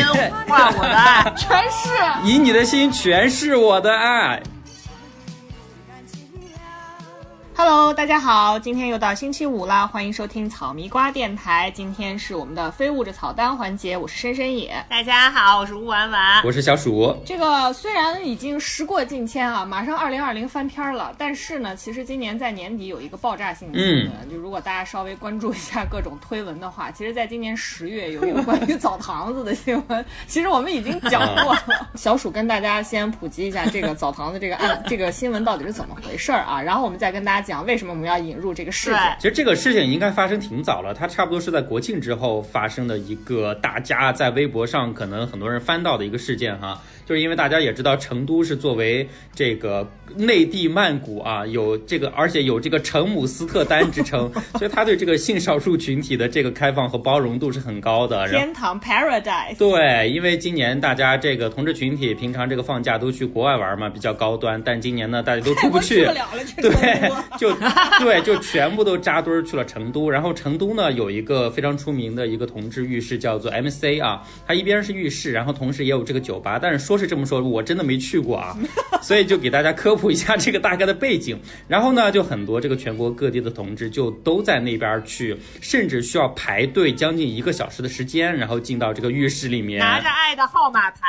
心 换我的爱，全是。以你的心全是我的爱。Hello，大家好，今天又到星期五啦，欢迎收听草迷瓜电台。今天是我们的非物质草单环节，我是深深野。大家好，我是吴婉婉。我是小鼠，这个虽然已经时过境迁啊，马上二零二零翻篇了，但是呢，其实今年在年底有一个爆炸性的新闻，就如果大家稍微关注一下各种推文的话，其实在今年十月有一个关于澡堂子的新闻，其实我们已经讲过了。小鼠跟大家先普及一下这个澡堂子这个案这个新闻到底是怎么回事儿啊，然后我们再跟大家讲为什么我们要引入这个事件。其实这个事情应该发生挺早了，它差不多是在国庆之后发生的一个大家在微博上可能很多人翻到的一个事件哈。就是因为大家也知道，成都是作为这个内地曼谷啊，有这个而且有这个成姆斯特丹之称，所以他对这个性少数群体的这个开放和包容度是很高的。天堂 Paradise，对，因为今年大家这个同志群体平常这个放假都去国外玩嘛，比较高端，但今年呢大家都出不去，去不了了，对 就对，就全部都扎堆儿去了成都。然后成都呢有一个非常出名的一个同志浴室，叫做 MC 啊，它一边是浴室，然后同时也有这个酒吧。但是说是这么说，我真的没去过啊，所以就给大家科普一下这个大概的背景。然后呢，就很多这个全国各地的同志就都在那边去，甚至需要排队将近一个小时的时间，然后进到这个浴室里面。拿着爱的号码牌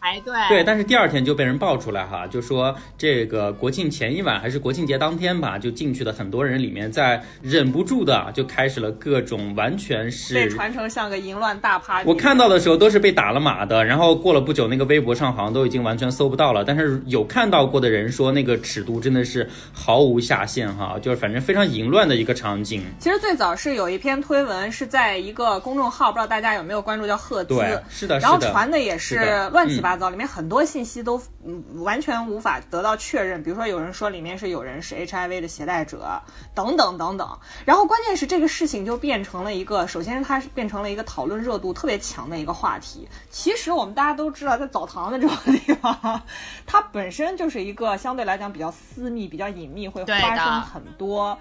排队。对，但是第二天就被人爆出来哈，就说这个国庆前一晚还是国庆节当天吧，就进去的很多人里面，在忍不住的就开始了各种完全是被。传成像个淫乱大 party。我看到的时候都是被打了码的，然后过了不久，那个微博上好像都已经完全搜不到了。但是有看到过的人说，那个尺度真的是毫无下限哈，就是反正非常淫乱的一个场景。其实最早是有一篇推文是在一个公众号，不知道大家有没有关注，叫赫兹。对，是的，是然后。传的也是乱七八糟，里面很多信息都嗯完全无法得到确认。比如说有人说里面是有人是 HIV 的携带者，等等等等。然后关键是这个事情就变成了一个，首先它是变成了一个讨论热度特别强的一个话题。其实我们大家都知道，在澡堂的这种地方，它本身就是一个相对来讲比较私密、比较隐秘，会发生很多。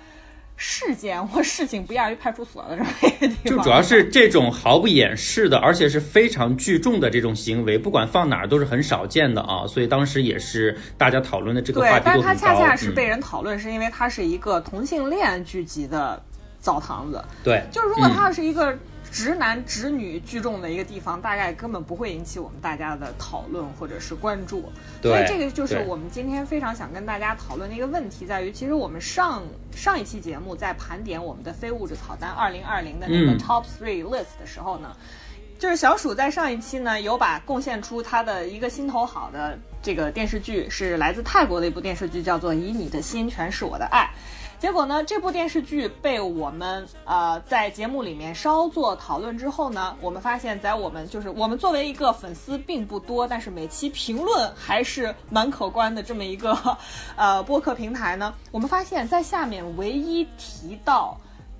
事件或事情不亚于派出所的这么一个地方，就主要是这种毫不掩饰的，而且是非常聚众的这种行为，不管放哪儿都是很少见的啊。所以当时也是大家讨论的这个话对，题但是它。恰恰是嗯被人讨论，是因为它是一个同性恋聚集的澡堂子。对，就是如果嗯它要是一个直男直女聚众的一个地方，大概根本不会引起我们大家的讨论或者是关注。对所以这个就是我们今天非常想跟大家讨论的一个问题，在于其实我们上上一期节目在盘点我们的非物质草单二零二零的那个嗯 Top Three List 的时候呢。就是小鼠在上一期呢有把贡献出他的一个心头好的这个电视剧，是来自泰国的一部电视剧，叫做《以你的心全是我的爱》。结果呢，这部电视剧被我们呃在节目里面稍作讨论之后呢，我们发现，在我们就是我们作为一个粉丝并不多，但是每期评论还是蛮可观的这么一个呃播客平台呢，我们发现在下面唯一提到。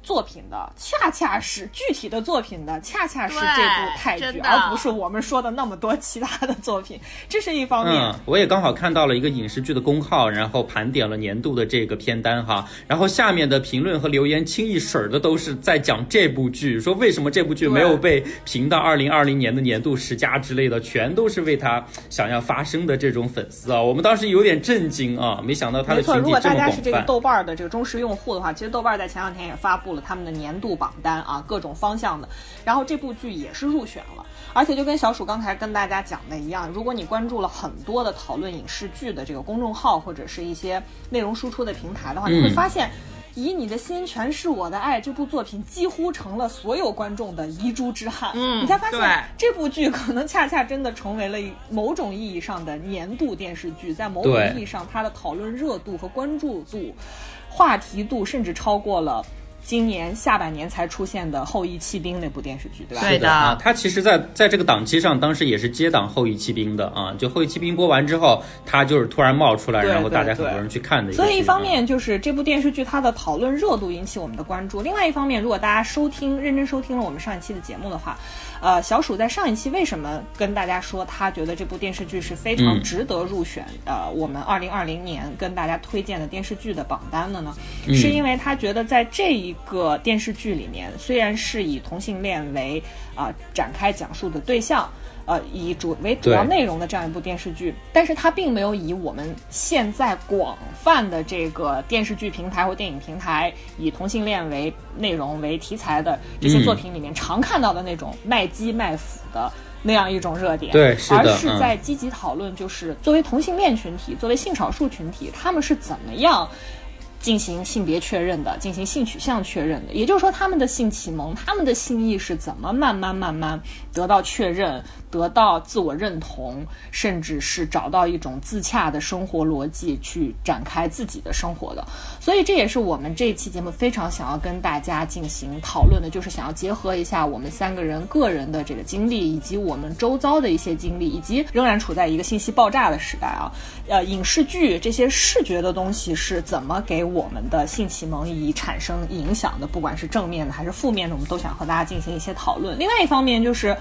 作品的恰恰是具体的作品的，恰恰是这部泰剧，而不是我们说的那么多其他的作品。这是一方面。嗯，我也刚好看到了一个影视剧的公号，然后盘点了年度的这个片单哈，然后下面的评论和留言清一水儿的都是在讲这部剧，说为什么这部剧没有被评到二零二零年的年度十佳之类的，全都是为他想要发声的这种粉丝啊，我们当时有点震惊啊，没想到他的没错，如果群体这么大家是这个。豆瓣儿的这个忠实用户的话，其实豆瓣儿在前两天也发布了他们的年度榜单啊，各种方向的。然后这部剧也是入选了，而且就跟小鼠刚才跟大家讲的一样，如果你关注了很多的讨论影视剧的这个公众号或者是一些内容输出的平台的话，你会嗯发现。以你的心全是我的爱，这部作品几乎成了所有观众的遗珠之憾。嗯你才发现这部剧可能恰恰真的成为了某种意义上的年度电视剧，在某种意义上，它的讨论热度和关注度、话题度甚至超过了今年下半年才出现的《后羿弃兵》那部电视剧，对吧？对的啊，他其实在，在这个档期上，当时也是接档《后羿弃兵》的啊。就《后羿弃兵》播完之后，他就是突然冒出来，然后大家很多人去看的一个。所以一方啊面就是这部电视剧它的讨论热度引起我们的关注，另外一方面，如果大家收听认真收听了我们上一期的节目的话，呃，小鼠在上一期为什么跟大家说他觉得这部电视剧是非常嗯值得入选、呃我们二零二零年跟大家推荐的电视剧的榜单的呢？嗯是因为他觉得在这一一个电视剧里面，虽然是以同性恋为啊、展开讲述的对象。呃，以主为主要内容的这样一部电视剧，但是它并没有以我们现在广泛的这个电视剧平台或电影平台以同性恋为内容为题材的这些嗯。作品里面常看到的那种卖鸡卖腐的那样一种热点，对是而是嗯。在积极讨论，就是作为同性恋群体，作为性少数群体，他们是怎么样。进行性别确认的，进行性取向确认的，也就是说，他们的性启蒙、他们的性意识怎么慢慢慢慢得到确认、得到自我认同，甚至是找到一种自洽的生活逻辑，去展开自己的生活的。所以，这也是我们这一期节目非常想要跟大家进行讨论的，就是想要结合一下我们三个人个人的这个经历，以及我们周遭的一些经历，以及仍然处在一个信息爆炸的时代啊。呃，影视剧这些视觉的东西是怎么给我们的性启蒙以产生影响的？不管是正面的还是负面的，我们都想和大家进行一些讨论。另外一方面就是，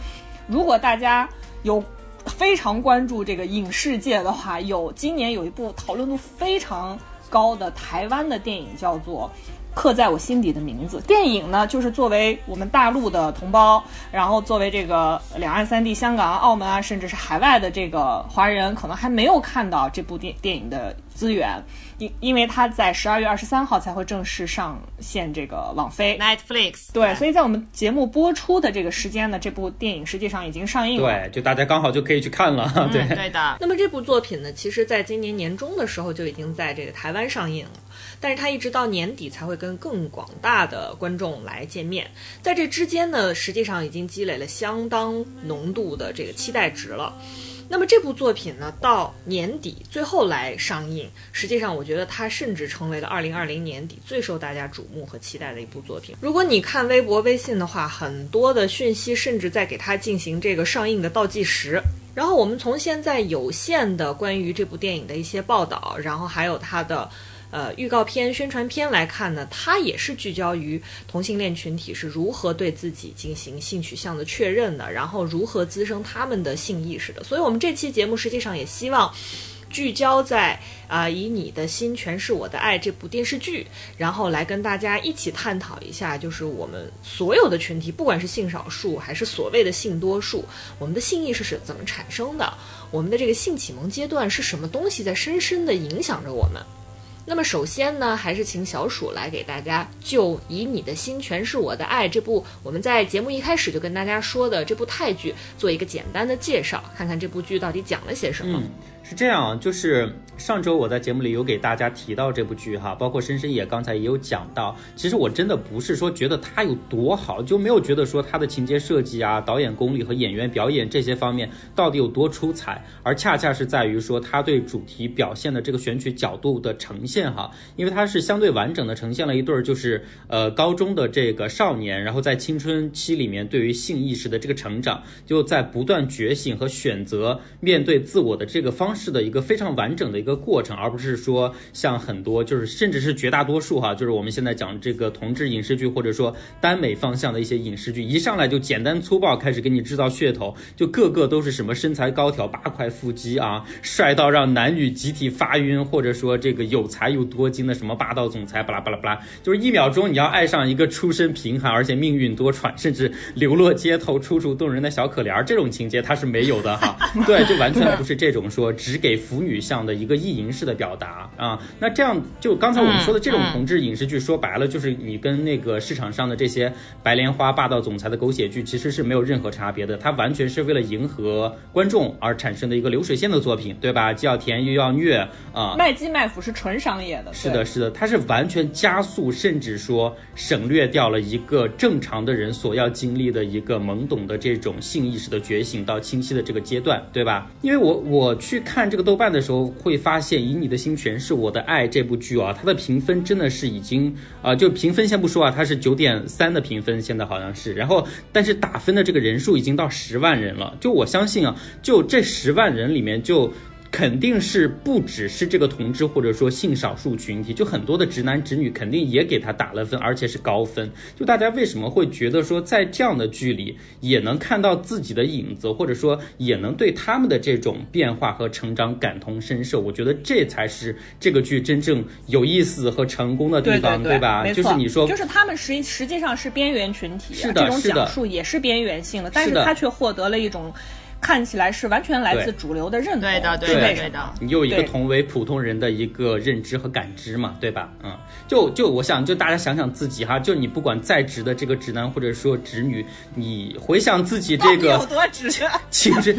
如果大家有非常关注这个影视界的话，有今年有一部讨论度非常高的台湾的电影叫做。刻在我心底的名字。电影呢，就是作为我们大陆的同胞，然后作为这个两岸三地、香港、澳门啊，甚至是海外的这个华人，可能还没有看到这部电电影的资源，因因为它在十二月二十三号才会正式上线这个网飞。Netflix 对，所以在我们节目播出的这个时间呢，这部电影实际上已经上映了。对，就大家刚好就可以去看了。对，嗯对的，那么这部作品呢，其实在今年年中的时候就已经在这个台湾上映了，但是它一直到年底才会跟更广大的观众来见面。在这之间呢，实际上已经积累了相当浓度的这个期待值了。那么这部作品呢，到年底最后来上映，实际上我觉得它甚至成为了二零二零年底最受大家瞩目和期待的一部作品。如果你看微博、微信的话，很多的讯息甚至在给它进行这个上映的倒计时。然后我们从现在有限的关于这部电影的一些报道，然后还有它的。呃，预告片、宣传片来看呢，它也是聚焦于同性恋群体是如何对自己进行性取向的确认的，然后如何滋生他们的性意识的。所以，我们这期节目实际上也希望聚焦在啊、以你的心诠释我的爱这部电视剧，然后来跟大家一起探讨一下，就是我们所有的群体，不管是性少数还是所谓的性多数，我们的性意识是怎么产生的，我们的这个性启蒙阶段是什么东西在深深的影响着我们。那么首先呢，还是请小鼠来给大家就《以你的心诠释我的爱》这部我们在节目一开始就跟大家说的这部泰剧做一个简单的介绍，看看这部剧到底讲了些什么。是这样，就是上周我在节目里有给大家提到这部剧哈，包括深深也刚才也有讲到。其实我真的不是说觉得它有多好，就没有觉得说它的情节设计啊、导演功力和演员表演这些方面到底有多出彩，而恰恰是在于说它对主题表现的这个选取角度的呈现哈，因为它是相对完整的呈现了一对儿就是呃高中的这个少年，然后在青春期里面对于性意识的这个成长，就在不断觉醒和选择面对自我的这个方式的一个非常完整的一个过程，而不是说像很多就是甚至是绝大多数哈，就是我们现在讲这个同志影视剧或者说耽美方向的一些影视剧，一上来就简单粗暴开始给你制造噱头，就个个都是什么身材高挑、八块腹肌啊，帅到让男女集体发晕，或者说这个有才又多金的什么霸道总裁，巴拉巴拉巴拉，就是一秒钟你要爱上一个出身贫寒而且命运多舛，甚至流落街头、楚楚动人的小可怜儿，这种情节它是没有的哈。对，就完全不是这种说只给腐女向的一个意淫式的表达啊。那这样就刚才我们说的这种同志影视剧，说白了就是你跟那个市场上的这些白莲花、霸道总裁的狗血剧其实是没有任何差别的，它完全是为了迎合观众而产生的一个流水线的作品，对吧？既要甜又要虐啊。卖鸡卖腐是纯商业的，是的，是的，它是完全加速，甚至说省略掉了一个正常的人所要经历的一个懵懂的这种性意识的觉醒到清晰的这个阶段，对吧？因为我我去看看这个豆瓣的时候，会发现《以你的心诠释我的爱》这部剧啊，它的评分真的是已经啊、就评分先不说啊，它是九点三的评分，现在好像是，然后但是打分的这个人数已经到十万人了，就我相信啊，就这十万人里面就。肯定是不只是这个同志或者说性少数群体，就很多的直男直女肯定也给他打了分，而且是高分。就大家为什么会觉得说在这样的剧里也能看到自己的影子，或者说也能对他们的这种变化和成长感同身受？我觉得这才是这个剧真正有意思和成功的地对方，对吧？就是你说就是他们实实际上是边缘群体，是的讲述也是边缘性的，但是他却获得了一种看起来是完全来自主流的认同，对的对是的对的？你有一个同为普通人的一个认知和感知嘛，对吧？嗯，就就我想，就大家想想自己哈，就你不管在职的这个直男或者说直女，你回想自己这个有个多直？青春，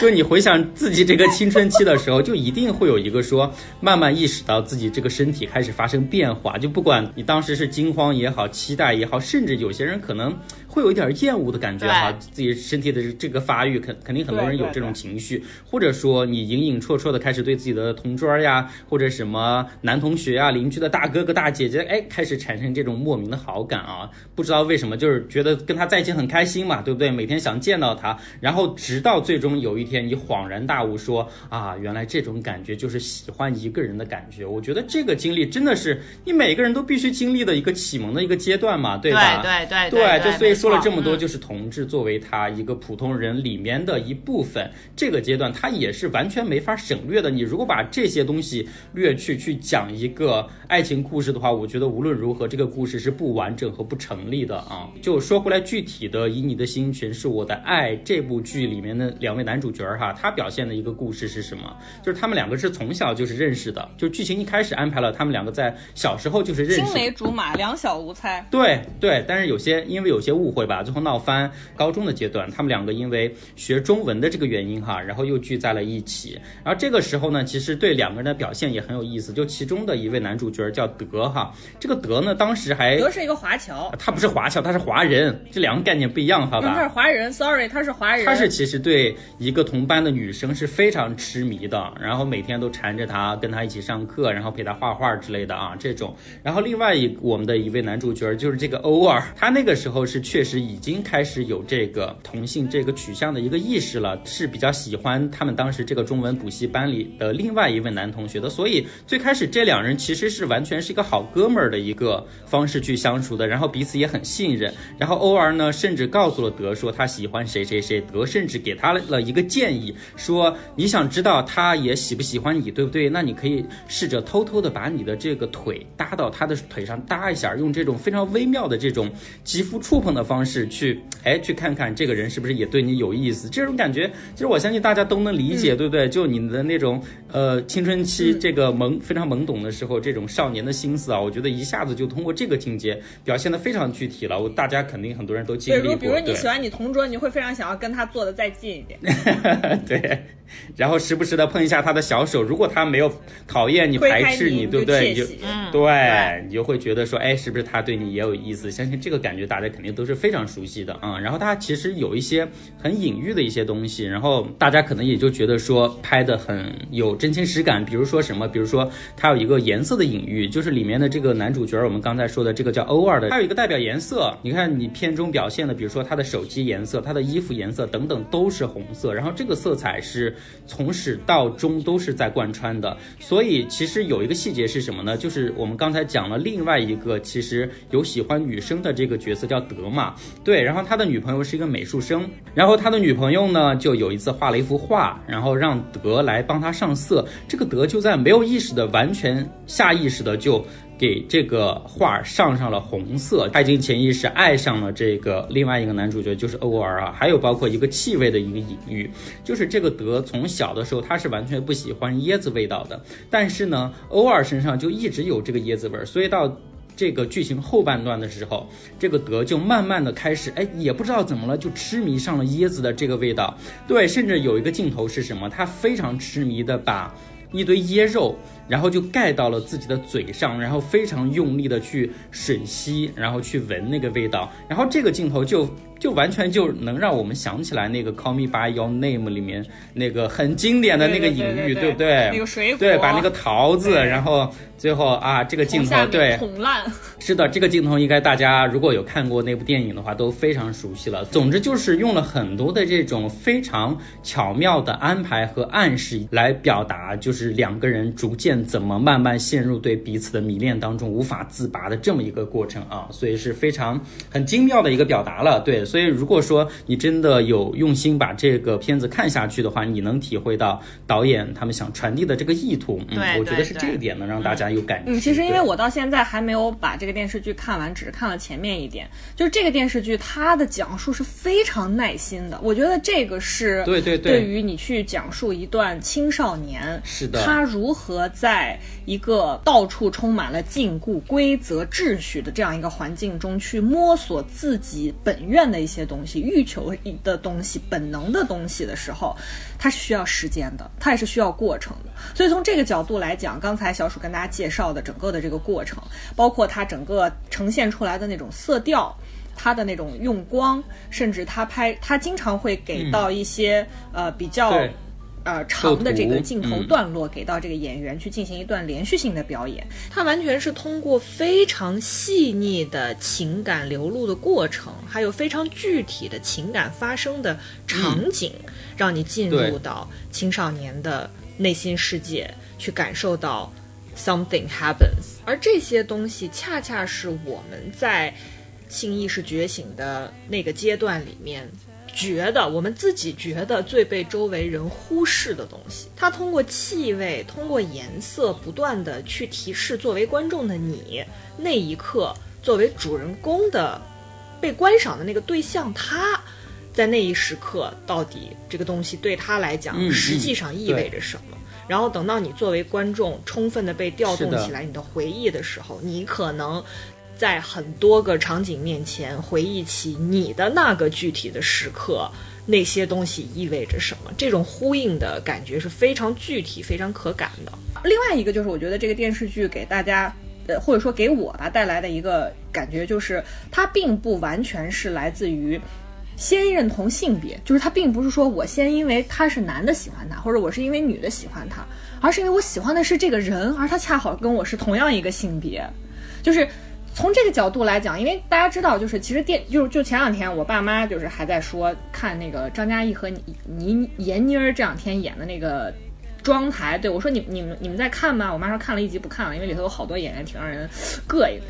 就你回想自己这个青春期的时候，就一定会有一个说，慢慢意识到自己这个身体开始发生变化。就不管你当时是惊慌也好，期待也好，甚至有些人可能会有一点厌恶的感觉哈，自己身体的这个发育，肯肯定很多人有这种情绪，或者说你隐隐绰绰的开始对自己的同桌呀，或者什么男同学啊、邻居的大哥哥大姐姐，哎，开始产生这种莫名的好感啊，不知道为什么，就是觉得跟他在一起很开心嘛，对不对？每天想见到他，然后直到最终有一天你恍然大悟说啊，原来这种感觉就是喜欢一个人的感觉。我觉得这个经历真的是你每个人都必须经历的一个启蒙的一个阶段嘛，对吧？对对对，对，就所以说了这么多，嗯就是同志作为他一个普通人里面的一部分，这个阶段它也是完全没法省略的。你如果把这些东西略去去讲一个爱情故事的话，我觉得无论如何这个故事是不完整和不成立的啊。就说回来，具体的以你的心诠释我的爱这部剧里面的两位男主角哈，他表现的一个故事是什么？就是他们两个是从小就是认识的，就剧情一开始安排了他们两个在小时候就是认识的。青梅竹马，两小无猜。对对，但是有些因为有些误会吧，最后闹翻。高中的阶段，他们两个因为学中文的这个原因哈，然后又聚在了一起。然后这个时候呢，其实对两个人的表现也很有意思。就其中的一位男主角叫德哈，这个德呢，当时还德是一个华侨，他不是华侨，他是华人，这两个概念不一样，好吧，他是？华人，sorry，他是华人。他是其实对一个同班的女生是非常痴迷的，然后每天都缠着她，跟她一起上课，然后陪她画画之类的啊，这种。然后另外一我们的一位男主角就是这个欧尔，他那个时候是确实已经开始有这个同性这个取向的一个意识是了，是比较喜欢他们当时这个中文补习班里的另外一位男同学的，所以最开始这两人其实是完全是一个好哥们儿的一个方式去相处的，然后彼此也很信任。然后欧儿呢，甚至告诉了德说他喜欢谁谁谁，德甚至给他了一个建议，说你想知道他也喜不喜欢你，对不对？那你可以试着偷偷的把你的这个腿搭到他的腿上搭一下，用这种非常微妙的这种肌肤触碰的方式去，哎，去看看这个人是不是也对你有意思。这种感觉，其实我相信大家都能理解，对不对？就你的那种呃青春期这个懵非常懵懂的时候，这种少年的心思啊，我觉得一下子就通过这个情节表现的非常具体了。我大家肯定很多人都经，历过，如比如你喜欢你同桌，你会非常想要跟他坐的再近一点。对，然后时不时的碰一下他的小手，如果他没有讨厌你、排斥你对不对？你就嗯对对你就会觉得说，哎，是不是他对你也有意思？相信这个感觉大家肯定都是非常熟悉的啊、然后他其实有一些很隐喻的一些东西，然后大家可能也就觉得说拍的很有真情实感。比如说什么？比如说他有一个颜色的隐喻，就是里面的这个男主角，我们刚才说的这个叫欧二的，他有一个代表颜色。你看你片中表现的，比如说他的手机颜色、他的衣服颜色等等都是红色，然后这个色彩是从始到终都是在贯穿的。所以其实有一个细节是什么呢？就是我们刚才讲了另外一个其实有喜欢女生的这个角色叫德嘛，对，然后他的女朋友是一个美术生，然后他的女朋友呢就有一次画了一幅画，然后让德来帮他上色，这个德就在没有意识的、完全下意识的就。给这个画上上了红色，他已经潜意识爱上了这个另外一个男主角，就是欧尔啊，还有包括一个气味的一个隐喻，就是这个德从小的时候他是完全不喜欢椰子味道的，但是呢，欧尔身上就一直有这个椰子味儿，所以到。这个剧情后半段的时候，这个德就慢慢的开始，哎，也不知道怎么了，就痴迷上了椰子的这个味道。对，甚至有一个镜头是什么？他非常痴迷的把一堆椰肉，然后就盖到了自己的嘴上，然后非常用力的去吮吸，然后去闻那个味道。然后这个镜头就就完全就能让我们想起来那个《Call Me by Your Name》里面那个很经典的那个隐喻，对不对？那个水果，对，把那个桃子，然后最后啊，这个镜头，对，捅烂。是的，这个镜头应该大家如果有看过那部电影的话，都非常熟悉了。总之就是用了很多的这种非常巧妙的安排和暗示来表达，就是两个人逐渐怎么慢慢陷入对彼此的迷恋当中无法自拔的这么一个过程啊，所以是非常很精妙的一个表达了。对，所以如果说你真的有用心把这个片子看下去的话，你能体会到导演他们想传递的这个意图。嗯，我觉得是这一点能让大家有感觉。嗯，其实因为我到现在还没有把这个。电视剧看完只是看了前面一点，就是这个电视剧它的讲述是非常耐心的。我觉得这个是对对对，对于你去讲述一段青少年是的，他如何在一个到处充满了禁锢、规则、秩序的这样一个环境中去摸索自己本愿的一些东西、欲求的东西、本能的东西的时候，它是需要时间的，它也是需要过程的。所以从这个角度来讲，刚才小鼠跟大家介绍的整个的这个过程，包括它整。个呈现出来的那种色调，它的那种用光，甚至他拍，他经常会给到一些呃比较呃长的这个镜头段落，给到这个演员去进行一段连续性的表演。它完全是通过非常细腻的情感流露的过程，还有非常具体的情感发生的场景，让你进入到青少年的内心世界，去感受到。Something happens，而这些东西恰恰是我们在性意识觉醒的那个阶段里面，觉得我们自己觉得最被周围人忽视的东西。它通过气味，通过颜色，不断的去提示作为观众的你，那一刻作为主人公的被观赏的那个对象，他在那一时刻到底这个东西对他来讲实际上意味着什么。然后等到你作为观众充分的被调动起来，你的回忆的时候，你可能在很多个场景面前回忆起你的那个具体的时刻，那些东西意味着什么？这种呼应的感觉是非常具体、非常可感的。另外一个就是，我觉得这个电视剧给大家，呃，或者说给我吧带来的一个感觉，就是它并不完全是来自于。先认同性别，就是他并不是说我先因为他是男的喜欢他，或者我是因为女的喜欢他，而是因为我喜欢的是这个人，而他恰好跟我是同样一个性别。就是从这个角度来讲，因为大家知道，就是其实电就就前两天我爸妈就是还在说看那个张嘉译和倪倪闫妮儿这两天演的那个。妆台，对我说：“你你们你们在看吗？”我妈说看了一集不看了，因为里头有好多演员挺让人膈应。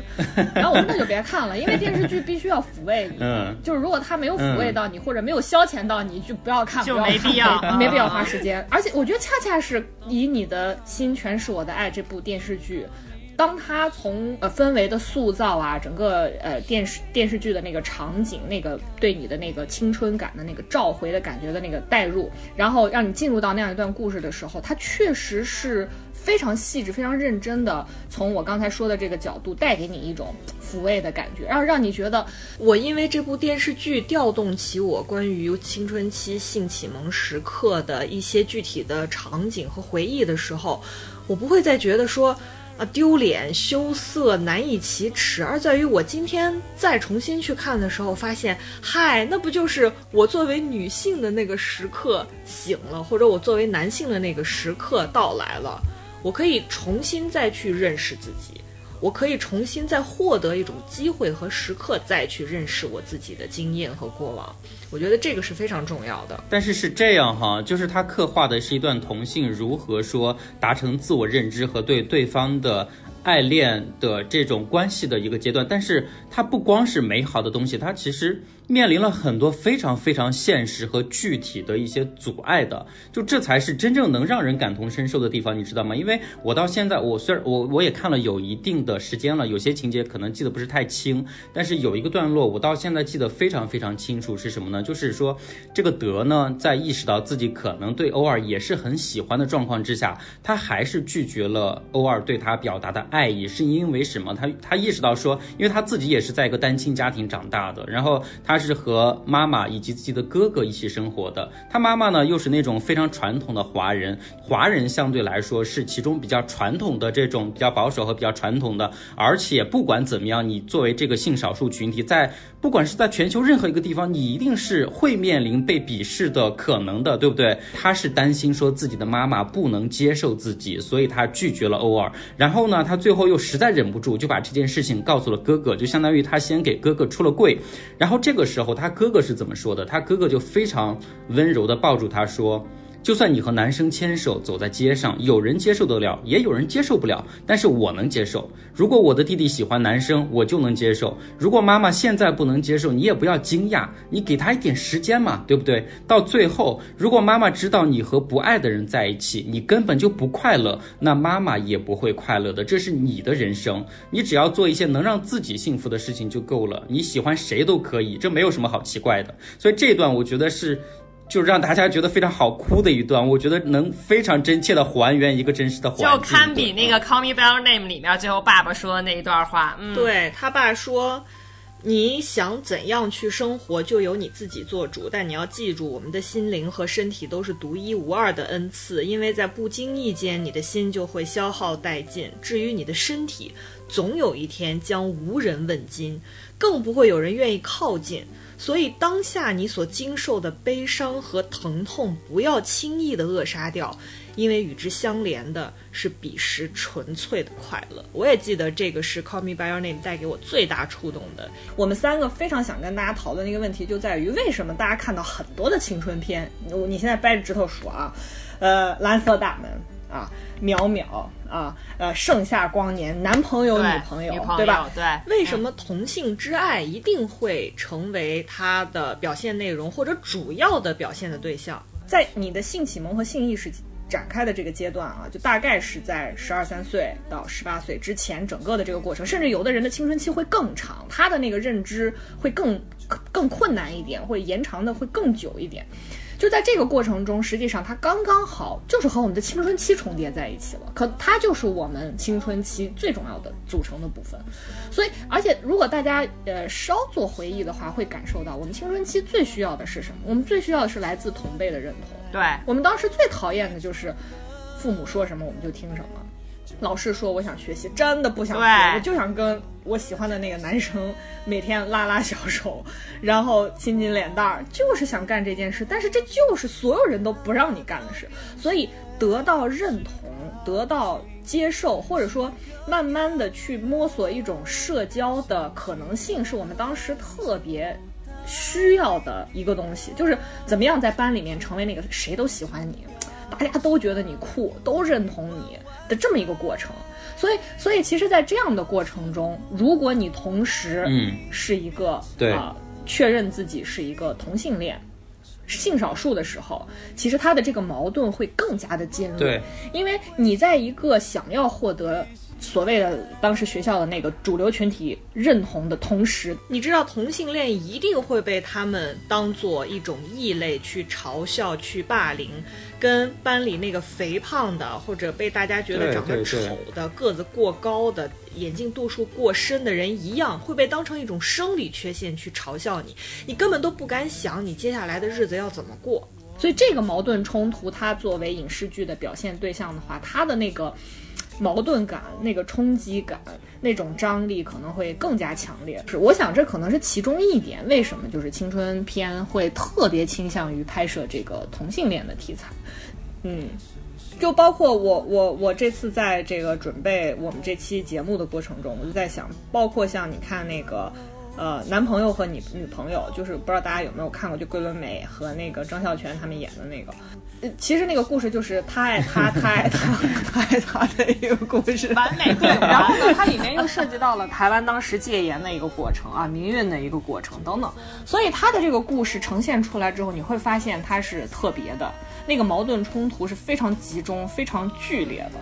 然后我说那就别看了，因为电视剧必须要抚慰你。嗯，就是如果他没有抚慰到你，或者没有消遣到你，就不要看，就没必要，没必要花时间。而且我觉得恰恰是以你的心诠释我的爱这部电视剧。当他从呃氛围的塑造啊，整个呃电视电视剧的那个场景，那个对你的那个青春感的那个召回的感觉的那个带入，然后让你进入到那样一段故事的时候，它确实是非常细致、非常认真的，从我刚才说的这个角度带给你一种抚慰的感觉，然后让你觉得我因为这部电视剧调动起我关于青春期性启蒙时刻的一些具体的场景和回忆的时候，我不会再觉得说。啊，丢脸、羞涩、难以启齿，而在于我今天再重新去看的时候，发现，嗨，那不就是我作为女性的那个时刻醒了，或者我作为男性的那个时刻到来了，我可以重新再去认识自己。我可以重新再获得一种机会和时刻，再去认识我自己的经验和过往。我觉得这个是非常重要的。但是是这样哈，就是他刻画的是一段同性如何说达成自我认知和对对方的。爱恋的这种关系的一个阶段，但是它不光是美好的东西，它其实面临了很多非常非常现实和具体的一些阻碍的，就这才是真正能让人感同身受的地方，你知道吗？因为我到现在，我虽然我我也看了有一定的时间了，有些情节可能记得不是太清，但是有一个段落我到现在记得非常非常清楚，是什么呢？就是说这个德呢，在意识到自己可能对欧二也是很喜欢的状况之下，他还是拒绝了欧二对他表达的。爱意是因为什么？他他意识到说，因为他自己也是在一个单亲家庭长大的，然后他是和妈妈以及自己的哥哥一起生活的。他妈妈呢，又是那种非常传统的华人，华人相对来说是其中比较传统的这种比较保守和比较传统的。而且不管怎么样，你作为这个性少数群体，在不管是在全球任何一个地方，你一定是会面临被鄙视的可能的，对不对？他是担心说自己的妈妈不能接受自己，所以他拒绝了欧尔。然后呢，他最后又实在忍不住，就把这件事情告诉了哥哥，就相当于他先给哥哥出了柜。然后这个时候，他哥哥是怎么说的？他哥哥就非常温柔的抱住他说。就算你和男生牵手走在街上，有人接受得了，也有人接受不了，但是我能接受。如果我的弟弟喜欢男生，我就能接受。如果妈妈现在不能接受，你也不要惊讶，你给他一点时间嘛，对不对？到最后，如果妈妈知道你和不爱的人在一起，你根本就不快乐，那妈妈也不会快乐的。这是你的人生，你只要做一些能让自己幸福的事情就够了。你喜欢谁都可以，这没有什么好奇怪的。所以这段我觉得是。就是让大家觉得非常好哭的一段，我觉得能非常真切的还原一个真实的环境，就堪比那个《Call Me by Your Name》里面最后爸爸说的那一段话。嗯，对他爸说：“你想怎样去生活，就由你自己做主。但你要记住，我们的心灵和身体都是独一无二的恩赐，因为在不经意间，你的心就会消耗殆尽。至于你的身体，总有一天将无人问津，更不会有人愿意靠近。”所以当下你所经受的悲伤和疼痛，不要轻易的扼杀掉，因为与之相连的是彼时纯粹的快乐。我也记得这个是《Call Me by Your Name》带给我最大触动的。我们三个非常想跟大家讨论的一个问题，就在于为什么大家看到很多的青春片，你现在掰着指头数啊，呃，蓝色大门啊，淼淼。啊，呃，盛夏光年，男朋友、女朋友，对吧？对。为什么同性之爱一定会成为他的表现内容或者主要的表现的对象？在你的性启蒙和性意识展开的这个阶段啊，就大概是在十二三岁到十八岁之前，整个的这个过程，甚至有的人的青春期会更长，他的那个认知会更更困难一点，会延长的会更久一点。就在这个过程中，实际上它刚刚好就是和我们的青春期重叠在一起了，可它就是我们青春期最重要的组成的部分。所以，而且如果大家呃稍作回忆的话，会感受到我们青春期最需要的是什么？我们最需要的是来自同辈的认同。对我们当时最讨厌的就是父母说什么我们就听什么。老师说我想学习，真的不想学，我就想跟我喜欢的那个男生每天拉拉小手，然后亲亲脸蛋儿，就是想干这件事。但是这就是所有人都不让你干的事，所以得到认同、得到接受，或者说慢慢的去摸索一种社交的可能性，是我们当时特别需要的一个东西，就是怎么样在班里面成为那个谁都喜欢你，大家都觉得你酷，都认同你。的这么一个过程，所以，所以其实，在这样的过程中，如果你同时，嗯，是一个对确认自己是一个同性恋、性少数的时候，其实他的这个矛盾会更加的尖锐，对，因为你在一个想要获得。所谓的当时学校的那个主流群体认同的同时，你知道同性恋一定会被他们当做一种异类去嘲笑、去霸凌，跟班里那个肥胖的或者被大家觉得长得丑的、个子过高的、眼镜度数过深的人一样，会被当成一种生理缺陷去嘲笑你，你根本都不敢想你接下来的日子要怎么过。所以这个矛盾冲突，它作为影视剧的表现对象的话，它的那个。矛盾感、那个冲击感、那种张力可能会更加强烈。是，我想这可能是其中一点。为什么就是青春片会特别倾向于拍摄这个同性恋的题材？嗯，就包括我我我这次在这个准备我们这期节目的过程中，我就在想，包括像你看那个。呃，男朋友和你女朋友，就是不知道大家有没有看过，就桂纶镁和那个张孝全他们演的那个。呃，其实那个故事就是他爱他，他爱他，他爱他的一个故事，完美对。然后呢，它里面又涉及到了台湾当时戒严的一个过程啊，民运的一个过程等等。所以他的这个故事呈现出来之后，你会发现它是特别的，那个矛盾冲突是非常集中、非常剧烈的。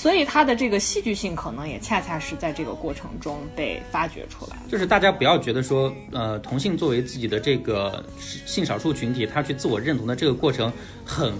所以它的这个戏剧性可能也恰恰是在这个过程中被发掘出来。就是大家不要觉得说，呃，同性作为自己的这个性少数群体，他去自我认同的这个过程很。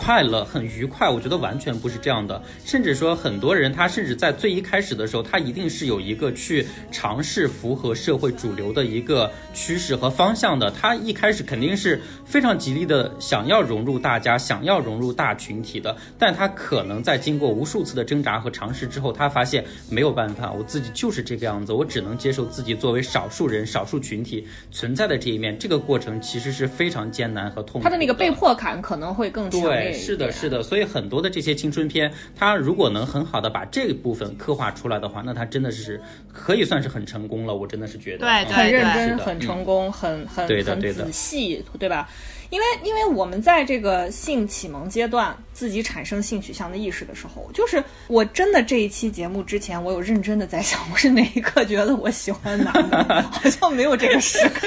快乐、很愉快。我觉得完全不是这样的，甚至说很多人他甚至在最一开始的时候，他一定是有一个去尝试符合社会主流的一个趋势和方向的。他一开始肯定是非常极力的想要融入大家，想要融入大群体的，但他可能在经过无数次的挣扎和尝试之后，他发现没有办法，我自己就是这个样子，我只能接受自己作为少数人、少数群体存在的这一面。这个过程其实是非常艰难和痛苦。他的那个被迫感可能会更强烈对，是的，是的。所以很多的这些青春片，它如果能很好的把这部分刻画出来的话，那它真的是可以算是很成功了。我真的是觉得，对对很认真、很成功、很很很对的对的仔细，对吧？因为因为我们在这个性启蒙阶段，自己产生性取向的意识的时候，就是我真的这一期节目之前，我有认真的在想，我是哪一刻觉得我喜欢男的？好像没有这个时刻，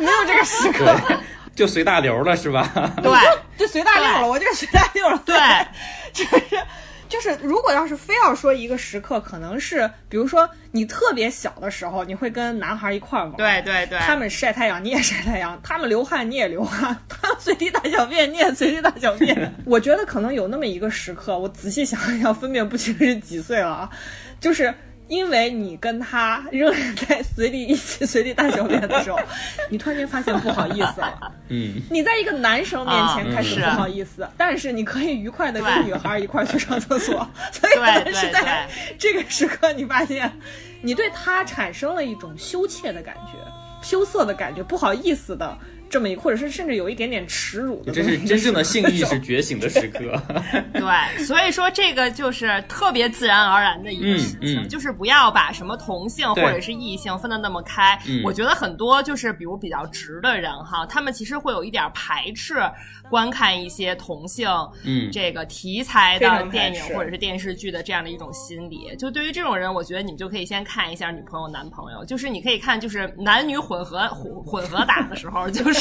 没有这个时刻，对，就随大流了，是吧？对就随大流了，我就随大流了。对，就是就是，如果要是非要说一个时刻，可能是比如说你特别小的时候，你会跟男孩一块儿玩，对对对，他们晒太阳，你也晒太阳；他们流汗，你也流汗；他们随地大小便，你也随地大小便。我觉得可能有那么一个时刻，我仔细想一想，分辨不清是几岁了啊，就是。因为你跟他仍然在随地一起随地大小便的时候，你突然间发现不好意思了。嗯，你在一个男生面前啊开始嗯。不好意思，但是你可以愉快的跟女孩一块儿去上厕所，所以对但是在这个时刻，你发现你对他产生了一种羞怯的感觉、羞涩的感觉、不好意思的这么一，或者是甚至有一点点耻辱的这是真正的性意识 觉醒的时刻。对，所以说这个就是特别自然而然的一个事情，嗯嗯就是不要把什么同性或者是异性分得那么开。嗯我觉得很多就是比如比较直的人哈，他们其实会有一点排斥观看一些同性嗯这个题材的电影或者是电视剧的这样的一种心理。就对于这种人，我觉得你们就可以先看一下女朋友、男朋友，就是你可以看就是男女混合混混合打的时候，就是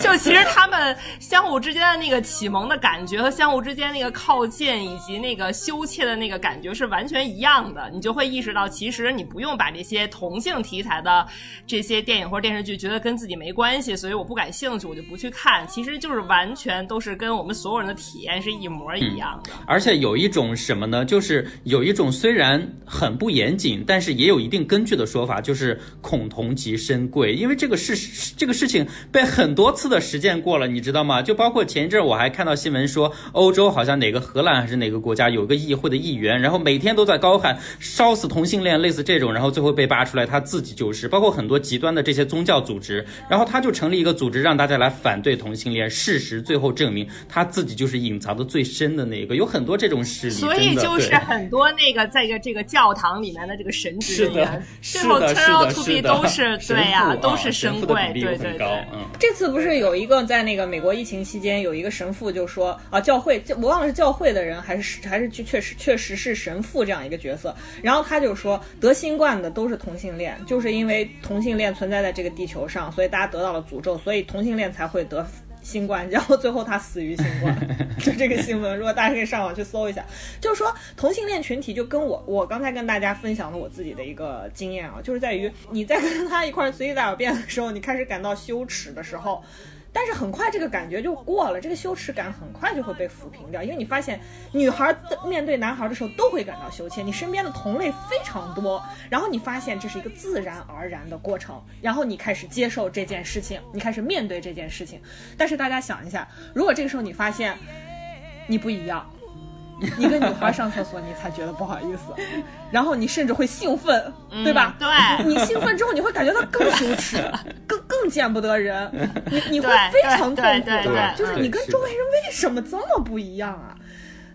就其实他们相互之间的那个启蒙的感觉和相互之间那个靠近以及那个羞怯的那个感觉是完全一样的，你就会意识到，其实你不用把这些同性题材的这些电影或者电视剧觉得跟自己没关系，所以我不感兴趣，我就不去看，其实就是完全都是跟我们所有人的体验是一模一样的。而且有一种什么呢？就是有一种虽然很不严谨，但是也有一定根据的说法，就是恐同即深贵。因为这个事这个事情被很多次的实践过了，你知道吗？就包括前一阵我还看到新闻说，欧洲好像哪个荷兰还是哪个国家有个议会的议员，然后每天都在高喊烧死同性恋，类似这种，然后最后被扒出来他自己就是。包括很多极端的这些宗教组织，然后他就成立一个组织让大家来反对同性恋，事实最后证明他自己就是隐藏的最深的那个。有很多这种事例，所以就是很多那个在一个这个教堂里面的这个神职人员，，最后是的，turn 是 out 的，to 是 be 的，都是对呀、啊都是神神贵，对对对。嗯。这次不是有一个在那个美国疫情期间，有一个神父就说啊，教会，我忘了是教会的人还是还是确实确实是神父这样一个角色。然后他就说，得新冠的都是同性恋，就是因为同性恋存在在这个地球上，所以大家得到了诅咒，所以同性恋才会得。新冠，然后最后他死于新冠，就这个新闻，如果大家可以上网去搜一下，就是说同性恋群体就跟我我刚才跟大家分享了我自己的一个经验啊，就是在于你在跟他一块儿随地大小便的时候，你开始感到羞耻的时候，但是很快这个感觉就过了，这个羞耻感很快就会被抚平掉，因为你发现女孩面对男孩的时候都会感到羞怯，你身边的同类非常多，然后你发现这是一个自然而然的过程，然后你开始接受这件事情，你开始面对这件事情。但是大家想一下，如果这个时候你发现你不一样。你跟女孩上厕所，你才觉得不好意思，然后你甚至会兴奋，对吧？嗯对你兴奋之后，你会感觉到更羞耻，更更见不得人，你你会非常痛苦就是你跟周围人为什么这么不一样啊？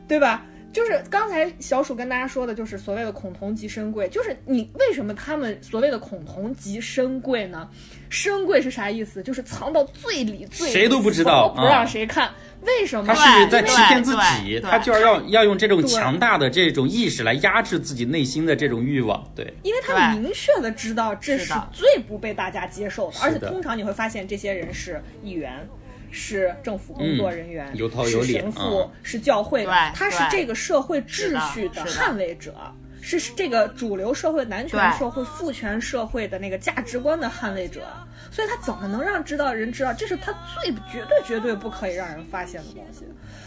对吧？就是刚才小鼠跟大家说的，就是所谓的恐同即深贵，就是你为什么他们所谓的恐同即深贵呢？深贵是啥意思？就是藏到最里最里，谁都不知道不让啊谁看。为什么？他是在欺骗自己，他就要要要用这种强大的这种意识来压制自己内心的这种欲望。对，因为他明确的知道这是最不被大家接受的而且通常你会发现这些人是议员。是政府工作人员，嗯有头有脸是神父，嗯是教会的，他是这个社会秩序的捍卫者。是这个主流社会、男权社会、父权社会的那个价值观的捍卫者，所以他怎么能让知道人知道？这是他最绝对、绝对不可以让人发现的东西。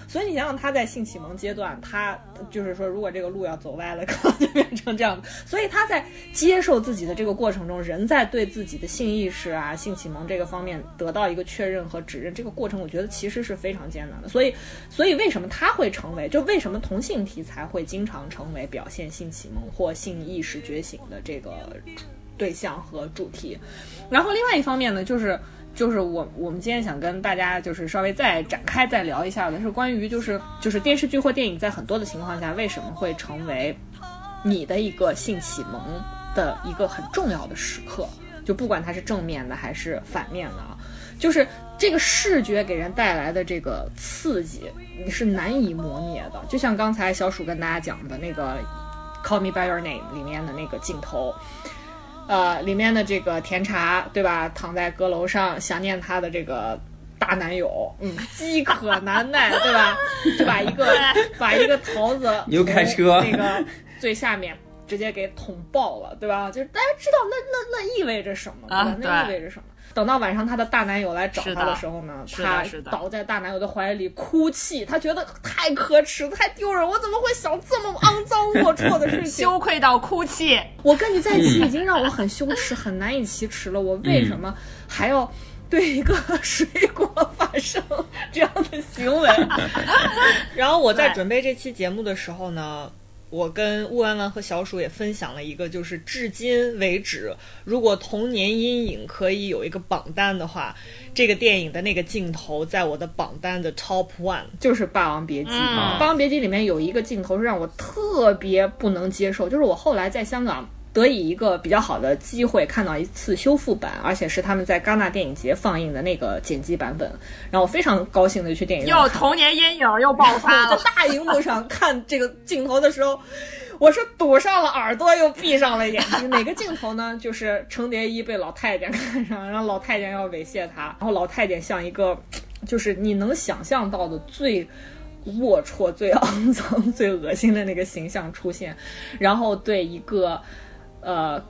所以你想想，他在性启蒙阶段，他就是说，如果这个路要走歪了，可能就变成这样。所以他在接受自己的这个过程中，人在对自己的性意识啊、性启蒙这个方面得到一个确认和指认，这个过程我觉得其实是非常艰难的。所以，所以为什么他会成为，就为什么同性题材会经常成为表现性启蒙或性意识觉醒的这个对象和主题？然后另外一方面呢，就是。就是我我们今天想跟大家就是稍微再展开再聊一下的是关于就是就是电视剧或电影在很多的情况下为什么会成为你的一个性启蒙的一个很重要的时刻，就不管它是正面的还是反面的啊，就是这个视觉给人带来的这个刺激，你是难以磨灭的。就像刚才小鼠跟大家讲的那个《Call Me by Your Name》里面的那个镜头。呃，里面的这个甜茶，对吧？躺在阁楼上，想念她的这个大男友，嗯，饥渴难耐，对吧？就把一个把一个桃子 又开车那个最下面直接给捅爆了，对吧？就是大家知道那那那意味着什么，对吧？啊那意味着什么？等到晚上她的大男友来找她的时候呢，她是倒在大男友的怀里哭泣，她觉得太可耻，太丢人，我怎么会想这么肮脏 龌龊的事情？羞愧到哭泣。我跟你在一起已经让我很羞耻、很难以启齿了，我为什么还要对一个 水果发生这样的行为？然后我在准备这期节目的时候呢。我跟乌弯弯和小鼠也分享了一个，就是至今为止，如果童年阴影可以有一个榜单的话，这个电影的那个镜头在我的榜单的 top one 就是《霸王别姬》。嗯霸王别姬》里面有一个镜头是让我特别不能接受，就是我后来在香港得以一个比较好的机会看到一次修复版，而且是他们在戛纳电影节放映的那个剪辑版本，然后我非常高兴的去电影院看。又童年阴影又爆发了在。大荧幕上看这个镜头的时候，我是堵上了耳朵，又闭上了眼睛。哪个镜头呢？就是程蝶衣被老太监看上，然后老太监要猥亵他，然后老太监像一个，就是你能想象到的最。龌龊、最肮脏、最恶心的那个形象出现，然后对一个，呃，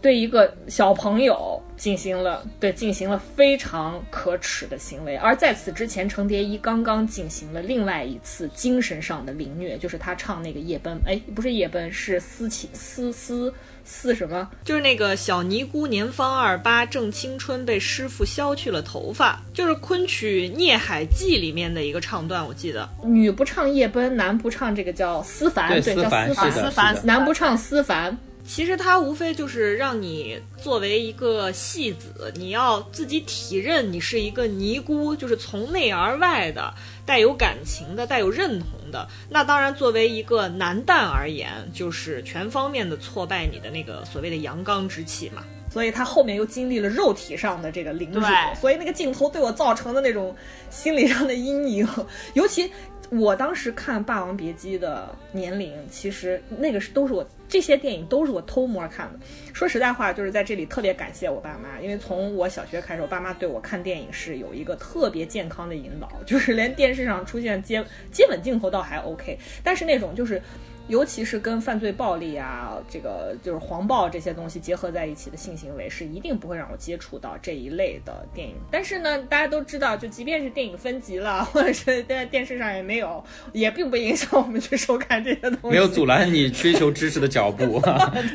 对一个小朋友进行了对进行了非常可耻的行为，而在此之前，程蝶衣刚刚进行了另外一次精神上的凌虐，就是他唱那个夜奔，哎，不是夜奔，是思情思思思什么？就是那个小尼姑年方二八正青春，被师傅削去了头发，就是昆曲《孽海记》里面的一个唱段，我记得女不唱夜奔，男不唱这个叫思凡，对对，叫思凡思凡男不唱思凡。其实它无非就是让你作为一个戏子，你要自己体认你是一个尼姑，就是从内而外的、带有感情的、带有认同的。那当然，作为一个男旦而言，就是全方面的挫败你的那个所谓的阳刚之气嘛。所以他后面又经历了肉体上的这个凌辱，所以那个镜头对我造成的那种心理上的阴影，尤其我当时看《霸王别姬》的年龄，其实那个是都是我这些电影都是我偷摸看的。说实在话，就是在这里特别感谢我爸妈，因为从我小学开始，我爸妈对我看电影是有一个特别健康的引导，就是连电视上出现接接吻镜头倒还 OK，但是那种就是。尤其是跟犯罪暴力啊，这个就是黄暴这些东西结合在一起的性行为，是一定不会让我接触到这一类的电影。但是呢，大家都知道，就即便是电影分级了，或者是在电视上也没有，也并不影响我们去收看这些东西。没有阻拦你追求知识的 脚步。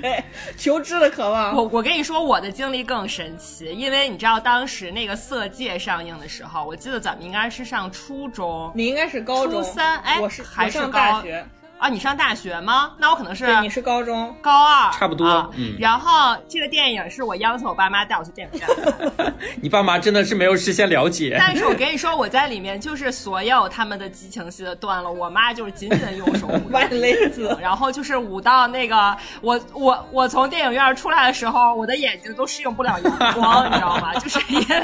对求知的渴望。我我跟你说，我的经历更神奇，因为你知道当时那个《色戒》上映的时候，我记得咱们应该是上初中你应该是高中，初三哎我是还是我上高大学，啊，你上大学吗？那我可能是，你是高中。高二，差不多啊嗯然后这个电影是我央求我爸妈带我去电影院，你爸妈真的是没有事先了解。但是我跟你说，我在里面就是所有他们的激情戏的段落，我妈就是紧紧的用手捂着 万勒子，然后就是捂到那个我我我从电影院出来的时候，我的眼睛都适应不了阳光，你知道吗？就是因为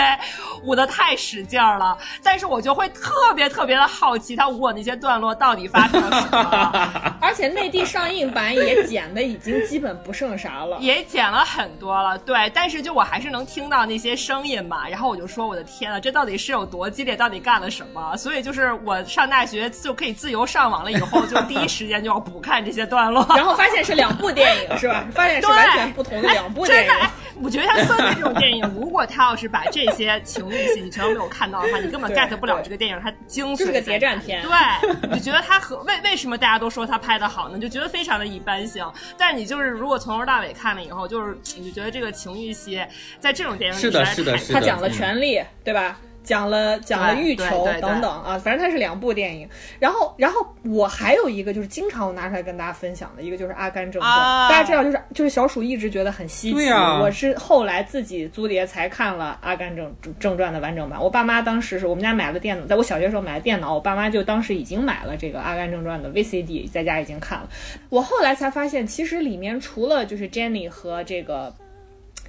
捂得太使劲儿了。但是我就会特别特别的好奇，他捂我那些段落到底发生了什么。而且内地上映版也剪的已经基本不剩啥了。也剪了很多了，对，但是就我还是能听到那些声音嘛，然后我就说我的天呐，这到底是有多激烈，到底干了什么？所以就是我上大学就可以自由上网了，以后就第一时间就要补看这些段落，然后发现是两部电影是吧？发现是完全不同的两部电影。真的，我觉得像《色戒》这种电影，如果他要是把这些情欲戏你全都没有看到的话，你根本 get 不了这个电影它精髓。就是个谍战片。对，你觉得他和为为什么大家都说他拍的好呢？就觉得非常的一般性。但你就是如果从头到尾看了以后，就是你就觉得这个情欲戏在这种电影里是的，是的，是的，他讲了权力，对吧？讲了讲了欲求等等啊，反正它是两部电影。然后然后我还有一个就是经常我拿出来跟大家分享的一个就是《阿甘正传》，大家知道就是就是小鼠一直觉得很稀奇，我是后来自己租碟才看了《阿甘正正传》的完整版。我爸妈当时是我们家买了电脑，在我小学时候买的电脑，我爸妈就当时已经买了这个《阿甘正传》的 VCD，在家已经看了。我后来才发现，其实里面除了就是 Jenny 和这个。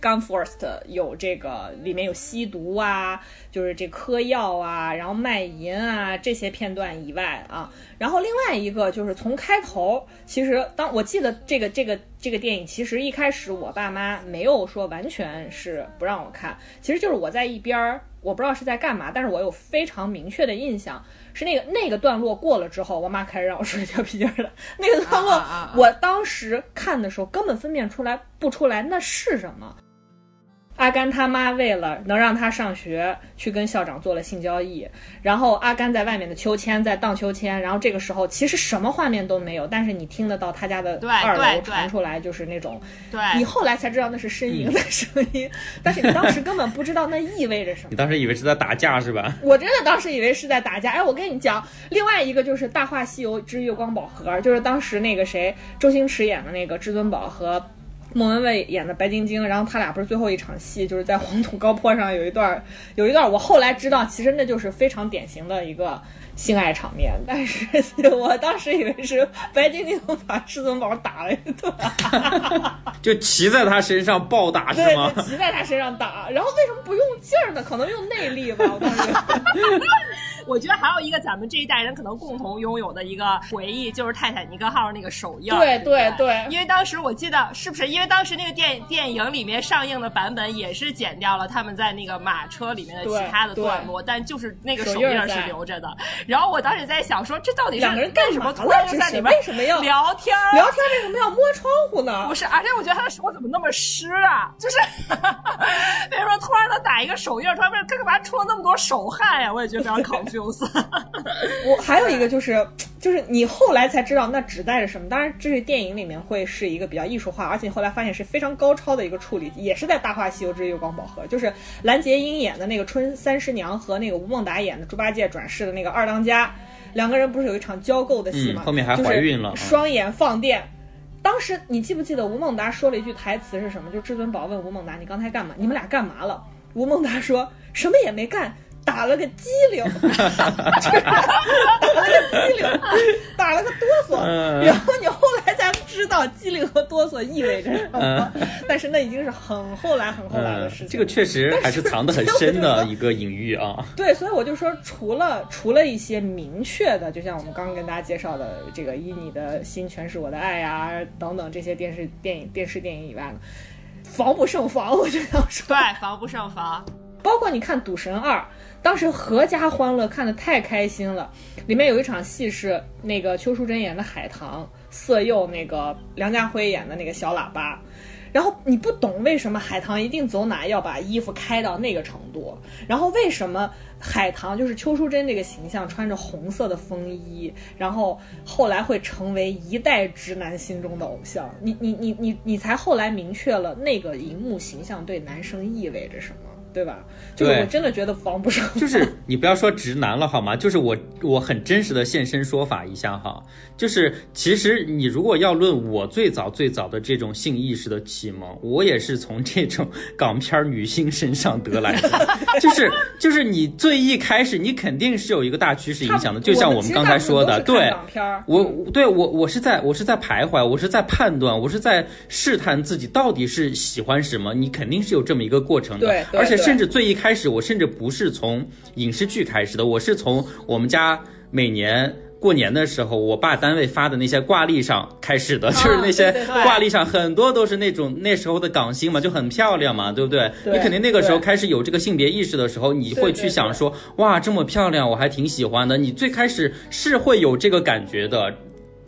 Gunforst 有这个里面有吸毒啊，就是这嗑药啊，然后卖淫啊这些片段以外啊，然后另外一个就是从开头，其实当我记得这个这个这个电影，其实一开始我爸妈没有说完全是不让我看，其实就是我在一边儿，我不知道是在干嘛，但是我有非常明确的印象。是那个那个段落过了之后，我妈开始让我睡觉皮筋了。那个段落，我当时看的时候根本分辨出来不出来那是什么。阿甘他妈为了能让他上学，去跟校长做了性交易，然后阿甘在外面的秋千在荡秋千，然后这个时候其实什么画面都没有，但是你听得到他家的二楼传出来就是那种，对，你后来才知道那是呻吟的声音，但是你当时根本不知道那意味着什么。你当时以为是在打架是吧？我真的当时以为是在打架。哎，我跟你讲，另外一个就是《大话西游之月光宝盒》，就是当时那个谁，周星驰演的那个至尊宝和。莫文蔚演的白晶晶，然后他俩不是最后一场戏，就是在黄土高坡上有一段，有一段我后来知道，其实那就是非常典型的一个性爱场面，但是 我当时以为是白晶晶把至尊宝打了一顿，就骑在他身上暴打是吗？骑在他身上打，然后为什么不用劲儿呢？可能用内力吧，我当时。我觉得还有一个咱们这一代人可能共同拥有的一个回忆，就是泰坦尼克号那个手印。对对对，因为当时我记得是不是？因为当时那个电电影里面上映的版本也是剪掉了他们在那个马车里面的其他的段落，但就是那个手印是留着的。然后我当时在想说，这到底是两个人干什么？突然就在里面为什么要聊天？聊天为什么要摸窗户呢？不是，而且我觉得他的手怎么那么湿啊？就是为什么突然他打一个手印，突然为干嘛出了那么多手汗呀？我也觉得非常 confused。我还有一个就是，就是你后来才知道那指代着什么。当然，这是电影里面会是一个比较艺术化，而且后来发现是非常高超的一个处理，也是在《大话西游之月光宝盒》，就是蓝洁瑛演的那个春三师娘和那个吴孟达演的猪八戒转世的那个二当家，两个人不是有一场交媾的戏吗？后面还怀孕了，双眼放电。当时你记不记得吴孟达说了一句台词是什么？就至尊宝问吴孟达：“你刚才干嘛？你们俩干嘛了？”吴孟达说什么也没干。打了个激灵，打了个激灵，打了个哆嗦，然后你后来才知道激灵和哆嗦意味着什么，但是那已经是很后来很后来的事情。这个确实还是藏得很深的一个隐喻啊。对，所以我就说，除了除了一些明确的，就像我们刚刚跟大家介绍的这个“以你的心诠释我的爱”呀等等这些电视电影电视电影以外呢，防不胜防。我就想说，对，防不胜防。包括你看《赌神二》。当时阖家欢乐，看的太开心了。里面有一场戏是那个邱淑贞演的海棠色诱那个梁家辉演的那个小喇叭，然后你不懂为什么海棠一定走哪要把衣服开到那个程度，然后为什么海棠就是邱淑贞这个形象穿着红色的风衣，然后后来会成为一代直男心中的偶像。你你你你你才后来明确了那个荧幕形象对男生意味着什么。对吧？就是我真的觉得防不胜防。就是你不要说直男了好吗？就是我我很真实的现身说法一下哈。就是其实你如果要论我最早最早的这种性意识的启蒙，我也是从这种港片女星身上得来的。就是就是你最一开始你肯定是有一个大趋势影响的，就像我们刚才说的，对，我对我我是在我是在徘徊，我是在判断，我是在试探自己到底是喜欢什么。你肯定是有这么一个过程的，对，而且。甚至最一开始，我甚至不是从影视剧开始的，我是从我们家每年过年的时候，我爸单位发的那些挂历上开始的，就是那些挂历上很多都是那种那时候的港星嘛，就很漂亮嘛，对不对？你肯定那个时候开始有这个性别意识的时候，你会去想说，哇，这么漂亮，我还挺喜欢的。你最开始是会有这个感觉的。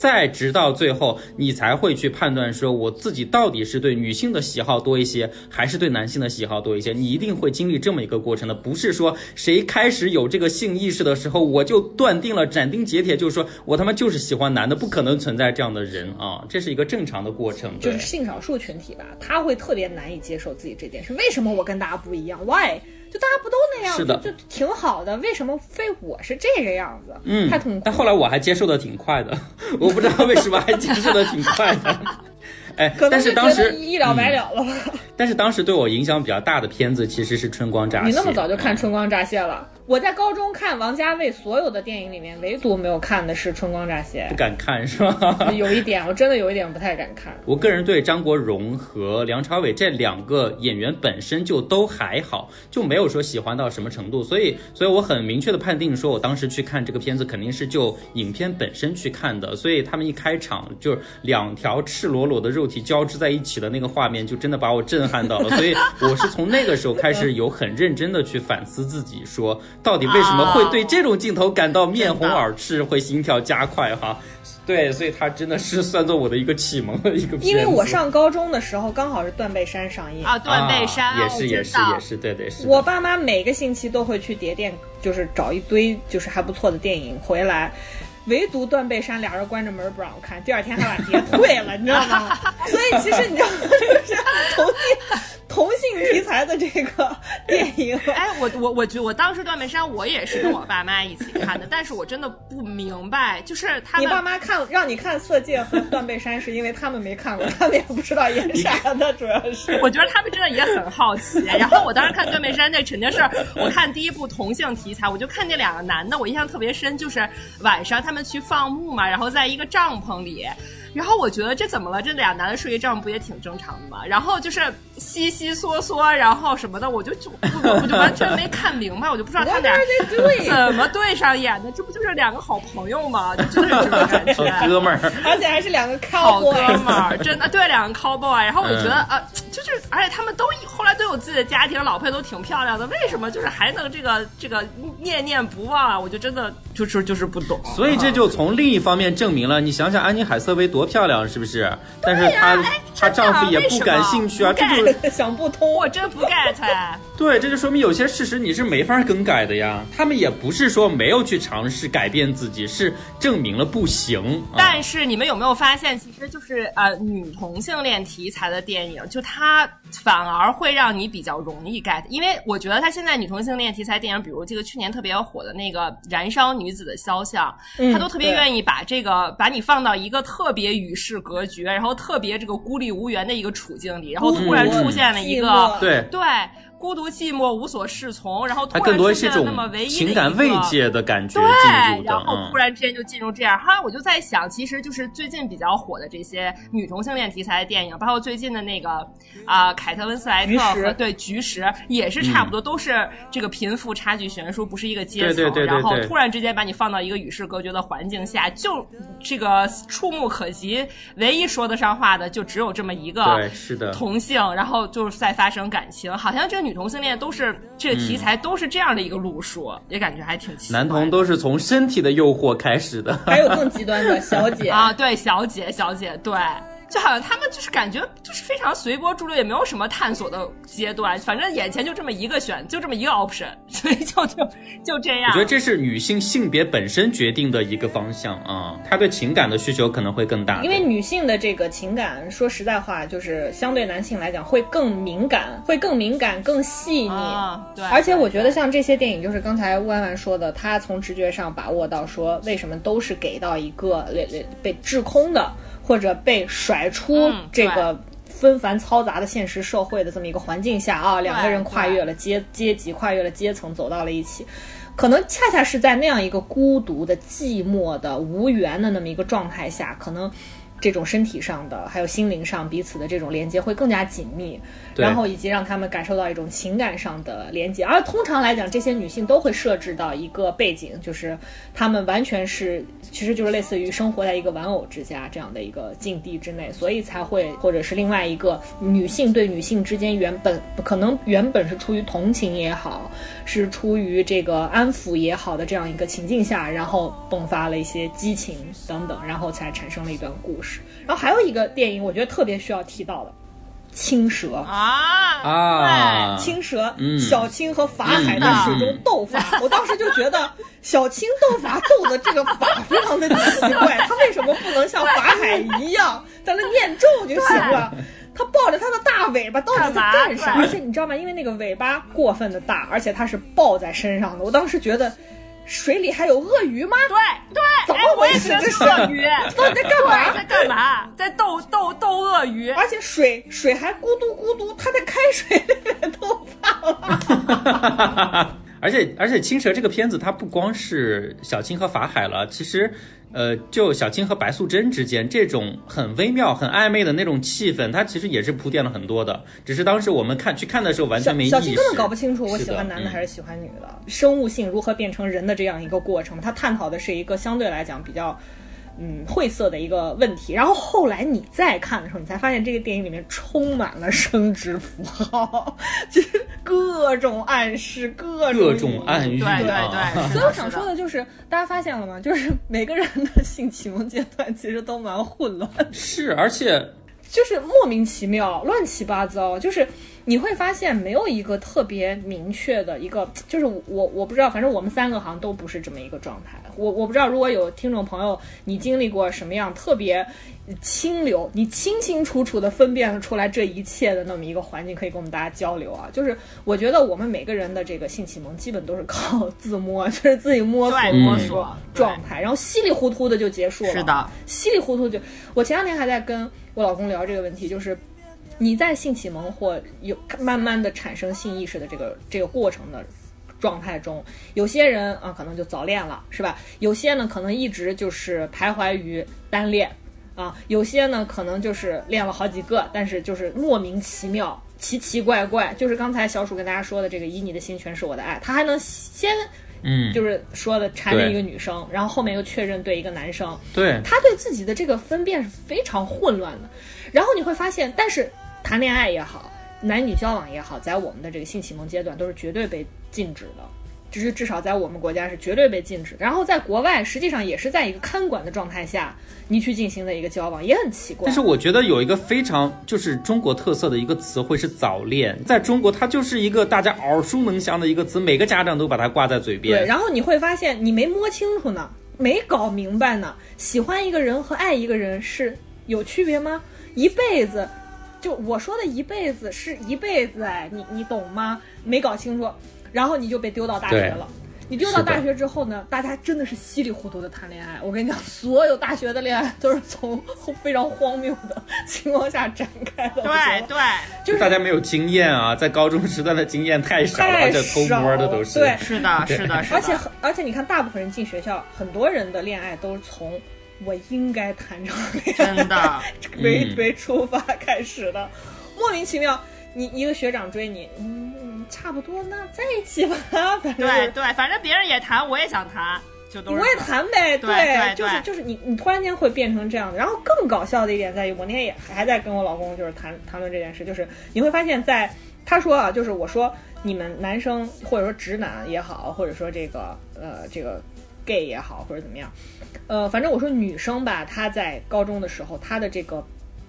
再直到最后，你才会去判断说，我自己到底是对女性的喜好多一些，还是对男性的喜好多一些。你一定会经历这么一个过程的，不是说谁开始有这个性意识的时候，我就断定了斩钉截铁，就是说我他妈就是喜欢男的，不可能存在这样的人啊，这是一个正常的过程。就是性少数群体吧，他会特别难以接受自己这件事。为什么我跟大家不一样？Why？就大家不都那样，是的就就挺好的，为什么非我是这个样子？嗯太痛苦。但后来我还接受的挺快的，我不知道为什么还接受的挺快的。哎但是当时一了百了了吧。但是当时对我影响比较大的片子其实是《春光乍泄》。你那么早就看《春光乍泄》了？我在高中看王家卫所有的电影里面，唯独没有看的是《春光乍泄不》，敢看是吧？有一点我真的有一点不太敢看。我个人对张国荣和梁朝伟这两个演员本身就都还好，就没有说喜欢到什么程度，所以，所以我很明确的判定说，我当时去看这个片子肯定是就影片本身去看的，所以他们一开场就是两条赤裸裸的肉体交织在一起的那个画面，就真的把我震撼到了，所以我是从那个时候开始有很认真的去反思自己，说到底为什么会对这种镜头感到面红耳赤，会心跳加快哈。对，所以它真的是算作我的一个启蒙的一个。因为我上高中的时候刚好是《断背山》上映，啊，断背山、啊、也是也是也是，对对是。我爸妈每个星期都会去碟店，就是找一堆就是还不错的电影回来。唯独断背山俩人关着门不让我看，第二天还把碟退了，你知道吗？所以其实你知道吗？就是同性同性题材的这个 电影，哎，我我我觉我当时断背山我也是跟我爸妈一起看的，但是我真的不明白，就是他们你爸妈看让你看《色戒》和《断背山》，是因为他们没看过，他们也不知道演啥的，主要是。我觉得他们真的也很好奇。然后我当时看《断背山》，那肯定是我看第一部同性题材，我就看那两个男的，我印象特别深，就是晚上他们去放牧嘛，然后在一个帐篷里。然后我觉得这怎么了？这俩男的睡一帐篷不也挺正常的吗？然后就是稀稀嗦嗦，然后什么的，我就就我我就完全没看明白，我就不知道他俩怎么对上眼的。这不就是两个好朋友吗？就真的是这种感觉。哥们儿，而且还是两个好哥们儿，真的对两个 cowboy。然后我就觉得嗯啊、呃，就是而且他们都后来都有自己的家庭，老婆都挺漂亮的，为什么就是还能这个这个念念不忘啊？我就真的就是就是不懂。所以这就从另一方面证明了，你想想安妮海瑟薇多漂亮，是不是？但是她、哎她丈夫也不感兴趣啊，这就 想不通。我真不 get 哎。对，这就说明有些事实你是没法更改的呀。他们也不是说没有去尝试改变自己，是证明了不行。啊、但是你们有没有发现，其实就是呃女同性恋题材的电影，就它反而会让你比较容易 get，因为我觉得它现在女同性恋题材电影，比如这个去年特别火的那个《燃烧女子的肖像》，嗯他都特别愿意把这个把你放到一个特别与世隔绝，然后特别这个孤立无援的一个处境里，然后突然出现了一个、嗯、对对。孤独寂寞无所适从，然后突然更多出现了那么唯一情感慰藉的感觉，对，嗯然后突然之间就进入这样，哈，我就在想，其实就是最近比较火的这些女同性恋题材的电影，包括最近的那个啊、呃，凯特温斯莱特和对菊石也是差不多，嗯、都是这个贫富差距悬殊，不是一个阶层，对对对对然后突然之间把你放到一个与世隔绝的环境下，就这个触目可及，唯一说得上话的就只有这么一个对，是的，同性，然后就是在发生感情，好像这个女同性恋都是。这个题材都是这样的一个路数，嗯、也感觉还挺奇怪。男同都是从身体的诱惑开始的，还有更极端的小姐 啊，对，小姐，小姐，对。就好像他们就是感觉就是非常随波逐流，也没有什么探索的阶段，反正眼前就这么一个选，就这么一个 option，所以就就就这样。我觉得这是女性性别本身决定的一个方向啊，她对情感的需求可能会更大。因为女性的这个情感，说实在话，就是相对男性来讲会更敏感，会更敏感、更细腻。啊、对。而且我觉得像这些电影，就是刚才弯弯说的，她从直觉上把握到说为什么都是给到一个被被制空的。或者被甩出这个纷繁嘈杂的现实社会的这么一个环境下啊，两个人跨越了阶阶级，跨越了阶层，走到了一起，可能恰恰是在那样一个孤独的、寂寞的、无缘的那么一个状态下，可能这种身体上的，还有心灵上彼此的这种连接会更加紧密，然后以及让他们感受到一种情感上的连接。而通常来讲，这些女性都会设置到一个背景，就是她们完全是，其实就是类似于生活在一个玩偶之家这样的一个境地之内，所以才会，或者是另外一个女性对女性之间原本可能原本是出于同情也好，是出于这个安抚也好的这样一个情境下，然后迸发了一些激情等等，然后才产生了一段故事。然后还有一个电影，我觉得特别需要提到的，《青蛇》。啊啊，青蛇、嗯小青和法海在水中斗法，我当时就觉得小青斗法斗的这个法非常的奇怪，他为什么不能像法海一样在那念咒就行了？他抱着他的大尾巴到底在干啥？而且你知道吗？因为那个尾巴过分的大，而且它是抱在身上的，我当时觉得水里还有鳄鱼吗？对对，怎么哎，我也觉得回事这是鳄鱼，到底在干嘛在干嘛？在斗斗斗鳄鱼。而且水水还咕嘟咕嘟，它在开水里面斗法了。而且而且，青蛇这个片子，它不光是小青和法海了，其实，呃，就小青和白素贞之间这种很微妙、很暧昧的那种气氛，它其实也是铺垫了很多的。只是当时我们看去看的时候，完全没意识。小青根本搞不清楚我喜欢男的嗯还是喜欢女的，生物性如何变成人的这样一个过程，它探讨的是一个相对来讲比较。嗯，晦涩的一个问题。然后后来你再看的时候，你才发现这个电影里面充满了生殖符号，就是各种暗示，各种各种暗喻对啊。对对，所以我想说的就是，大家发现了吗？就是每个人的性启蒙阶段其实都蛮混乱的。是，而且就是莫名其妙、乱七八糟，就是你会发现没有一个特别明确的一个，就是我我不知道，反正我们三个好像都不是这么一个状态。我我不知道，如果有听众朋友你经历过什么样特别清流，你清清楚楚的分辨出来这一切的那么一个环境，可以跟我们大家交流啊。就是我觉得我们每个人的这个性启蒙基本都是靠自摸，就是自己摸索摸索状态，然后稀里糊涂的就结束了。是的，稀里糊涂就。我前两天还在跟我老公聊这个问题，就是你在性启蒙或有慢慢的产生性意识的这个这个过程的状态中，有些人啊可能就早恋了，是吧？有些呢可能一直就是徘徊于单恋啊，有些呢可能就是恋了好几个，但是就是莫名其妙。奇奇怪怪，就是刚才小鼠跟大家说的这个“以你的心全是我的爱”，他还能先嗯，就是说的缠着一个女生，然后后面又确认对一个男生，对，他对自己的这个分辨是非常混乱的。然后你会发现，但是谈恋爱也好，男女交往也好，在我们的这个性启蒙阶段都是绝对被禁止的，就是至少在我们国家是绝对被禁止。然后在国外，实际上也是在一个看管的状态下，你去进行的一个交往，也很奇怪。但是我觉得有一个非常就是中国特色的一个词汇是早恋，在中国它就是一个大家耳熟能详的一个词，每个家长都把它挂在嘴边。对，然后你会发现你没摸清楚呢，没搞明白呢。喜欢一个人和爱一个人是有区别吗？一辈子，就我说的一辈子是一辈子，哎，你你懂吗？没搞清楚，然后你就被丢到大学了。你丢到大学之后呢，大家真的是稀里糊涂的谈恋爱。我跟你讲，所有大学的恋爱都是从 非常荒谬的情况下展开的。对对，就是大家没有经验啊，在高中时段的经验太少了，太而且偷摸的都是。少对是的，是的，是的，而且而且你看，大部分人进学校，很多人的恋爱都是从我应该谈这场恋爱真的，为嗯。为出发开始的，莫名其妙。你一个学长追你，嗯，差不多，那在一起吧，反正。对对，反正别人也谈，我也想谈，就都我也谈呗，对对就是就是你你突然间会变成这样的。然后更搞笑的一点在于，我那天也还在跟我老公就是谈谈论这件事，就是你会发现在他说啊，就是我说你们男生或者说直男也好，或者说这个呃这个 gay 也好，或者怎么样，呃，反正我说女生吧，她在高中的时候，她的这个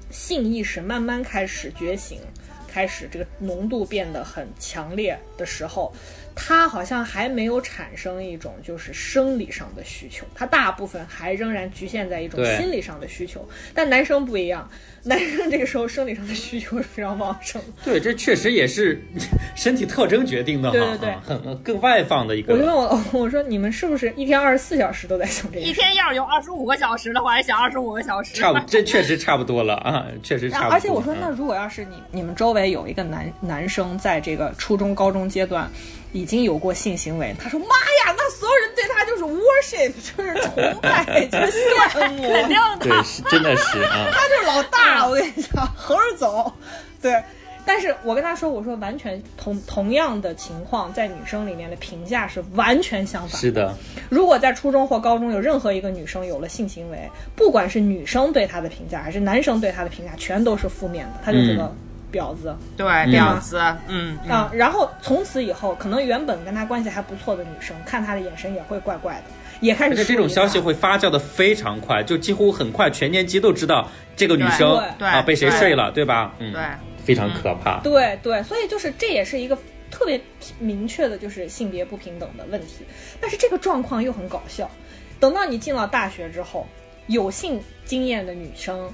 性意识慢慢开始觉醒，开始这个浓度变得很强烈的时候，她好像还没有产生一种就是生理上的需求，她大部分还仍然局限在一种心理上的需求。但男生不一样，男生这个时候生理上的需求是非常旺盛的。对，这确实也是 身体特征决定的哈，对对对啊很更外放的一个。我就问我老公，我说你们是不是一天二十四小时都在想这个？一天要是有二十五个小时的话，还想二十五个小时，差不，这确实差不多了啊，确实差不多。而且我说，嗯那如果要是你你们周围有一个男男生在这个初中、高中阶段，已已经有过性行为，他说妈呀，那所有人对他就是 worship，就是崇拜，就是羡慕，肯定的。对，是真的是啊。他就是老大，我跟你讲，横着走，对。但是我跟他说，我说完全同同样的情况，在女生里面的评价是完全相反。是的，如果在初中或高中有任何一个女生有了性行为，不管是女生对她的评价，还是男生对她的评价，全都是负面的，他就是个婊子。对，婊子，嗯嗯啊，然后从此以后，可能原本跟他关系还不错的女生，看他的眼神也会怪怪的，也开始这种消息会发酵的非常快，就几乎很快，全年级都知道这个女生对啊被谁睡了，对吧？嗯，对，非常可怕。对对，所以就是这也是一个特别明确的，就是性别不平等的问题。但是这个状况又很搞笑，等到你进了大学之后，有性经验的女生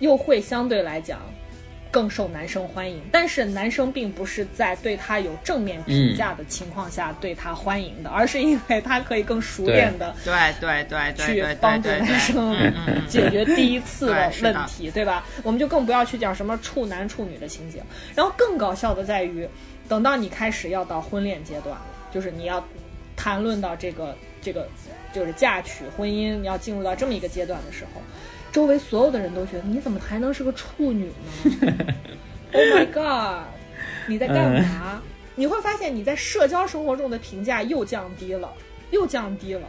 又会相对来讲更受男生欢迎，但是男生并不是在对他有正面评价的情况下对他欢迎的，而是因为他可以更熟练的对。对对对去帮助对对男生解决第一次的问题，对吧？我们就更不要去讲什么处男处女的情节。然后更搞笑的在于，等到你开始要到婚恋阶段了，就是你要谈论到这个这个就是嫁娶婚姻，你要进入到这么一个阶段的时候，周围所有的人都觉得你怎么还能是个处女呢？Oh my god！你在干嘛？你会发现你在社交生活中的评价又降低了，又降低了。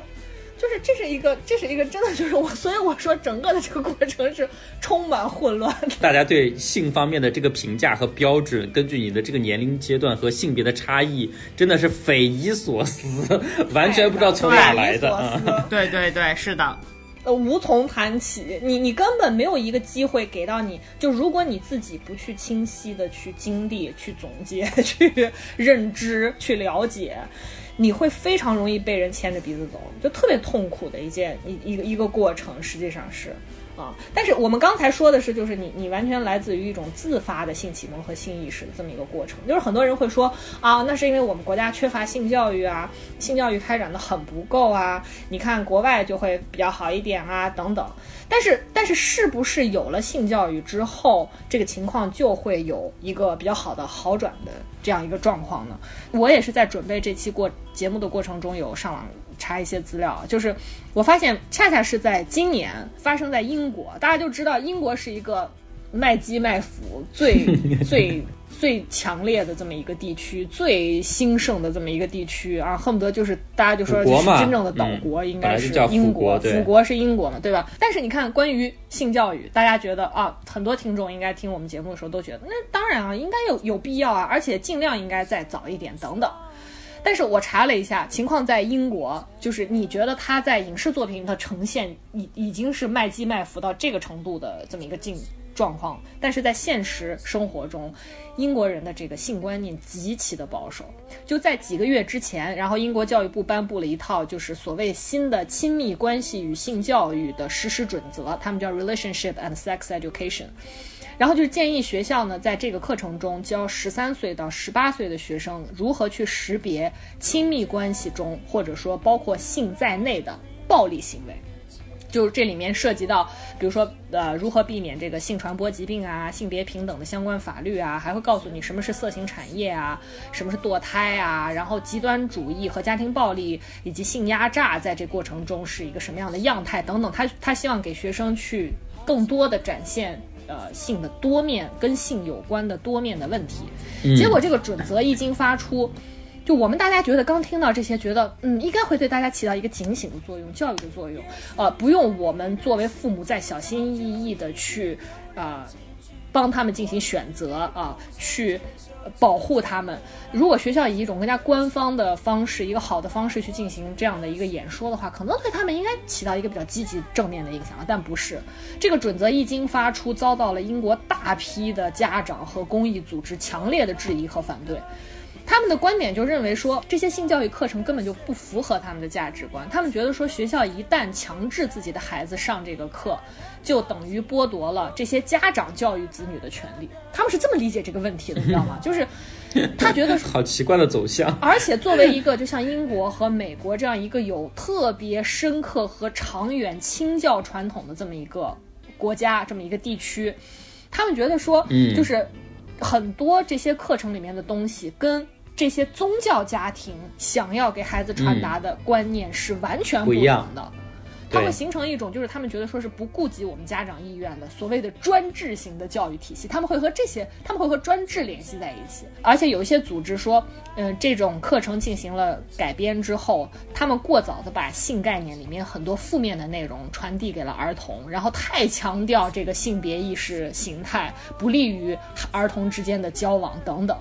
就是这是一个，这是一个真的就是我，所以我说整个的这个过程是充满混乱的。大家对性方面的这个评价和标准，根据你的这个年龄阶段和性别的差异，真的是匪夷所思，完全不知道从哪来的对对对，是的，呃，无从谈起。你你根本没有一个机会给到你，就如果你自己不去清晰的去经历、去总结、去认知、去了解，你会非常容易被人牵着鼻子走，就特别痛苦的一件一一个一个过程，实际上是。啊，但是我们刚才说的是，就是你你完全来自于一种自发的性启蒙和性意识的这么一个过程。就是很多人会说啊，那是因为我们国家缺乏性教育啊，性教育开展的很不够啊。你看国外就会比较好一点啊，等等。但是但是是不是有了性教育之后，这个情况就会有一个比较好的好转的这样一个状况呢？我也是在准备这期过节目的过程中有上网查一些资料，就是我发现恰恰是在今年发生在英国，大家就知道英国是一个卖鸡卖腐最 最最强烈的这么一个地区，最兴盛的这么一个地区啊，恨不得就是大家就说这是真正的岛国，嗯应该是英国对腐国是英国嘛，对吧？但是你看，关于性教育，大家觉得啊，很多听众应该听我们节目的时候都觉得，那当然啊，应该有有必要啊，而且尽量应该再早一点，等等。但是我查了一下，情况在英国，就是你觉得他在影视作品的呈现已已经是卖鸡卖腐到这个程度的这么一个境状况，但是在现实生活中，英国人的这个性观念极其的保守。就在几个月之前，然后英国教育部颁布了一套就是所谓新的亲密关系与性教育的实施准则，他们叫 Relationship and Sex Education。然后就是建议学校呢，在这个课程中教十三岁到十八岁的学生如何去识别亲密关系中，或者说包括性在内的暴力行为。就是这里面涉及到，比如说，呃，如何避免这个性传播疾病啊、性别平等的相关法律啊，还会告诉你什么是色情产业啊，什么是堕胎啊，然后极端主义和家庭暴力以及性压榨在这过程中是一个什么样的样态等等。他他希望给学生去更多的展现。呃，性的多面跟性有关的多面的问题，结果这个准则一经发出，就我们大家觉得刚听到这些，觉得嗯，应该会对大家起到一个警醒的作用、教育的作用，呃，不用我们作为父母再小心翼翼的去啊、呃帮他们进行选择啊、去保护他们。如果学校以一种更加官方的方式，一个好的方式去进行这样的一个演说的话，可能对他们应该起到一个比较积极正面的影响，但不是。这个准则一经发出，遭到了英国大批的家长和公益组织强烈的质疑和反对。他们的观点就认为说，这些性教育课程根本就不符合他们的价值观。他们觉得说，学校一旦强制自己的孩子上这个课，就等于剥夺了这些家长教育子女的权利。他们是这么理解这个问题的，你 知道吗？就是他觉得好奇怪的走向。而且作为一个就像英国和美国这样一个有特别深刻和长远清教传统的这么一个国家，这么一个地区，他们觉得说，嗯就是很多这些课程里面的东西跟这些宗教家庭想要给孩子传达的观念是完全不一样的。他对们形成一种，就是他们觉得说是不顾及我们家长意愿的所谓的专制型的教育体系，他们会和这些，他们会和专制联系在一起。而且有一些组织说，嗯、这种课程进行了改编之后，他们过早的把性概念里面很多负面的内容传递给了儿童，然后太强调这个性别意识形态，不利于儿童之间的交往等等。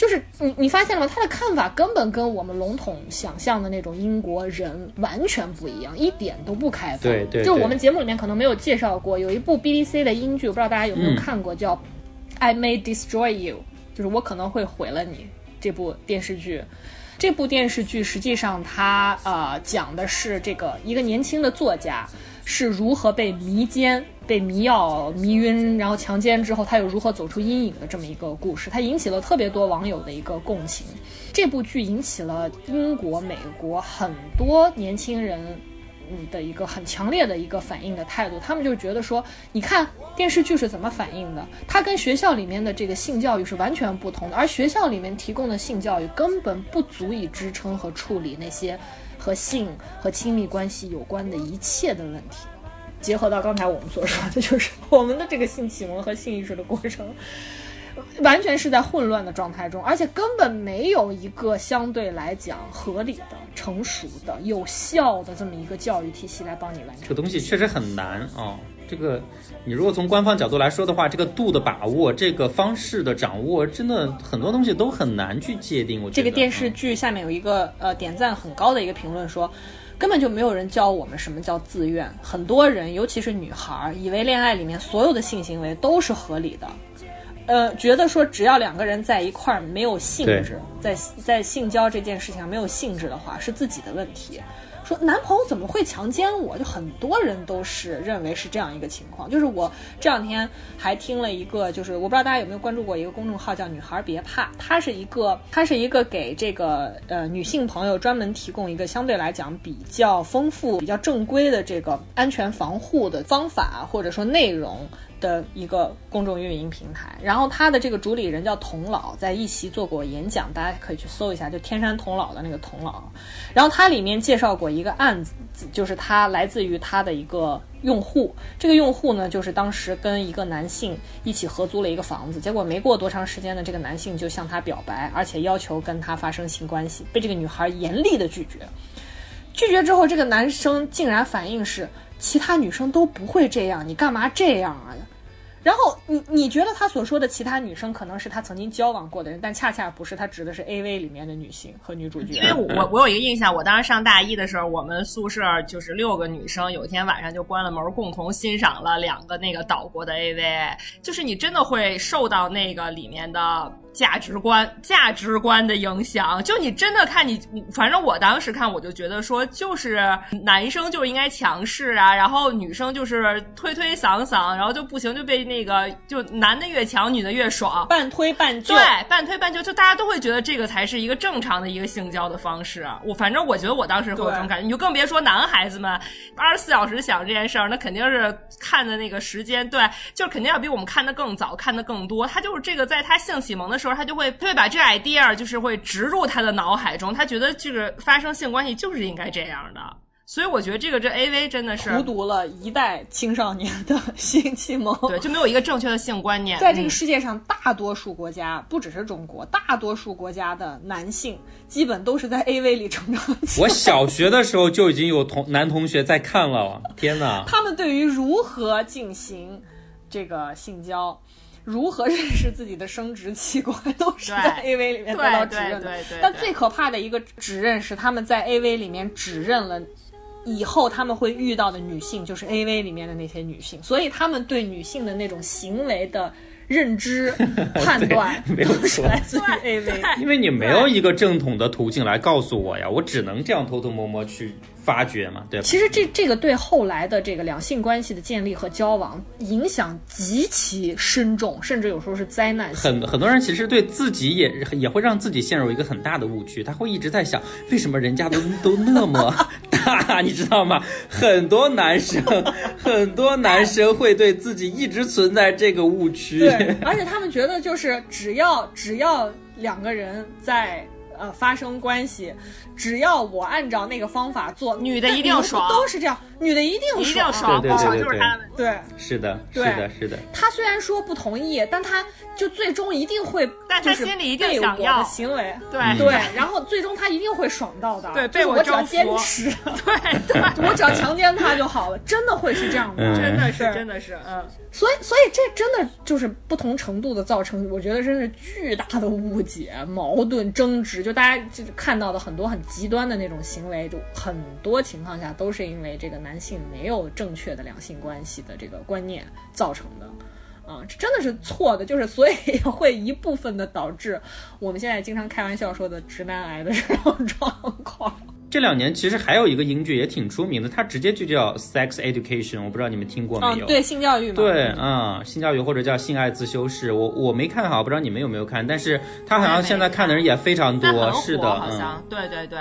就是你你发现了吗？他的看法根本跟我们笼统想象的那种英国人完全不一样，一点都不开放。对对对就我们节目里面可能没有介绍过，有一部 BBC 的英剧，我不知道大家有没有嗯看过，叫《I May Destroy You》，就是我可能会毁了你这部电视剧。这部电视剧实际上它呃讲的是这个一个年轻的作家是如何被迷奸、被迷药迷晕，然后强奸之后，他又如何走出阴影的这么一个故事。它引起了特别多网友的一个共情。这部剧引起了英国、美国很多年轻人。嗯的一个很强烈的一个反应的态度，他们就觉得说，你看电视剧是怎么反应的，它跟学校里面的这个性教育是完全不同的，而学校里面提供的性教育根本不足以支撑和处理那些和性和亲密关系有关的一切的问题。结合到刚才我们所说的，就是我们的这个性启蒙和性意识的过程，完全是在混乱的状态中，而且根本没有一个相对来讲合理的、成熟的、有效的这么一个教育体系来帮你完成。这个东西确实很难啊、这个你如果从官方角度来说的话，这个度的把握，这个方式的掌握，真的很多东西都很难去界定。我觉得这个电视剧下面有一个呃点赞很高的一个评论说，根本就没有人教我们什么叫自愿。很多人，尤其是女孩儿，以为恋爱里面所有的性行为都是合理的，呃，觉得说只要两个人在一块儿没有性质，在在性交这件事情上没有性质的话，是自己的问题。说男朋友怎么会强奸我？就很多人都是认为是这样一个情况。就是我这两天还听了一个，就是我不知道大家有没有关注过一个公众号叫“女孩别怕”，它是一个它是一个给这个呃女性朋友专门提供一个相对来讲比较丰富、比较正规的这个安全防护的方法或者说内容。的一个公众运营平台，然后他的这个主理人叫童老，在一席做过演讲，大家可以去搜一下，就天山童姥的那个童老。然后他里面介绍过一个案子，就是他来自于他的一个用户，这个用户呢，就是当时跟一个男性一起合租了一个房子，结果没过多长时间呢，这个男性就向他表白，而且要求跟他发生性关系，被这个女孩严厉的拒绝。拒绝之后，这个男生竟然反应是其他女生都不会这样，你干嘛这样啊？然后你你觉得他所说的其他女生可能是他曾经交往过的人，但恰恰不是，他指的是 A V 里面的女性和女主角。因为我我有一个印象，我当时上大一的时候，我们宿舍就是六个女生，有一天晚上就关了门，共同欣赏了两个那个岛国的 AV，就是你真的会受到那个里面的价值观价值观的影响，就你真的看你，反正我当时看我就觉得说，就是男生就应该强势啊，然后女生就是推推搡搡，然后就不行就被那个就男的越强，女的越爽，半推半就，对，半推半就，就大家都会觉得这个才是一个正常的一个性交的方式。我反正我觉得我当时会有这种感觉，你就更别说男孩子们二十四小时想这件事儿，那肯定是看的那个时间，对，就是肯定要比我们看的更早，看的更多。他就是这个，在他性启蒙的时候，他就会他会把这 idea 就是会植入他的脑海中，他觉得这个发生性关系就是应该这样的。所以我觉得这个这 A V 真的是荼毒了一代青少年的 性启蒙。对，就没有一个正确的性观念。在这个嗯世界上，大多数国家，不只是中国，大多数国家的男性基本都是在 A V 里成长起来我小学的时候就已经有同男同学在看了，天哪！他们对于如何进行这个性交。如何认识自己的生殖器官，都是在 A V 里面得对到指认的。对对对对但最可怕的一个指认是，他们在 A V 里面指认了以后他们会遇到的女性，就是 A V 里面的那些女性，所以他们对女性的那种行为的认知 判断没有都是错来自于 A V。因为你没有一个正统的途径来告诉我呀，我只能这样偷偷摸摸去发掘嘛，对吧？其实这这个对后来的这个两性关系的建立和交往影响极其深重，甚至有时候是灾难性。很很多人其实对自己也也会让自己陷入一个很大的误区，他会一直在想，为什么人家都都那么 大，你知道吗？很多男生，很多男生会对自己一直存在这个误区。对，而且他们觉得就是只要只要两个人在呃发生关系，只要我按照那个方法做，女的一定爽。都是这样，女的一定一定爽，爽就是他的。对。是的，是对的，是的，他虽然说不同意，但他就最终一定会，但他心里一定想要的行为，对。对，然后最终他一定会爽到的。对就是被我我只要坚持，对对，我只要强奸他就好了，真的会是这样的。嗯。真的是真的是，嗯，所以，所以这真的就是不同程度的造成，我觉得真是巨大的误解、矛盾、争执。就大家就看到的很多很极端的那种行为，就很多情况下都是因为这个男性没有正确的两性关系的这个观念造成的。啊，这真的是错的，就是所以会一部分的导致我们现在经常开玩笑说的直男癌的这种状况。这两年其实还有一个英剧也挺出名的，它直接就叫《Sex Education》，我不知道你们听过没有？嗯，对，性教育嘛，对，嗯、性教育或者叫性爱自修室，我我没看好，不知道你们有没有看，但是它好像现在看的人也非常多，是的，嗯，好像，对对对，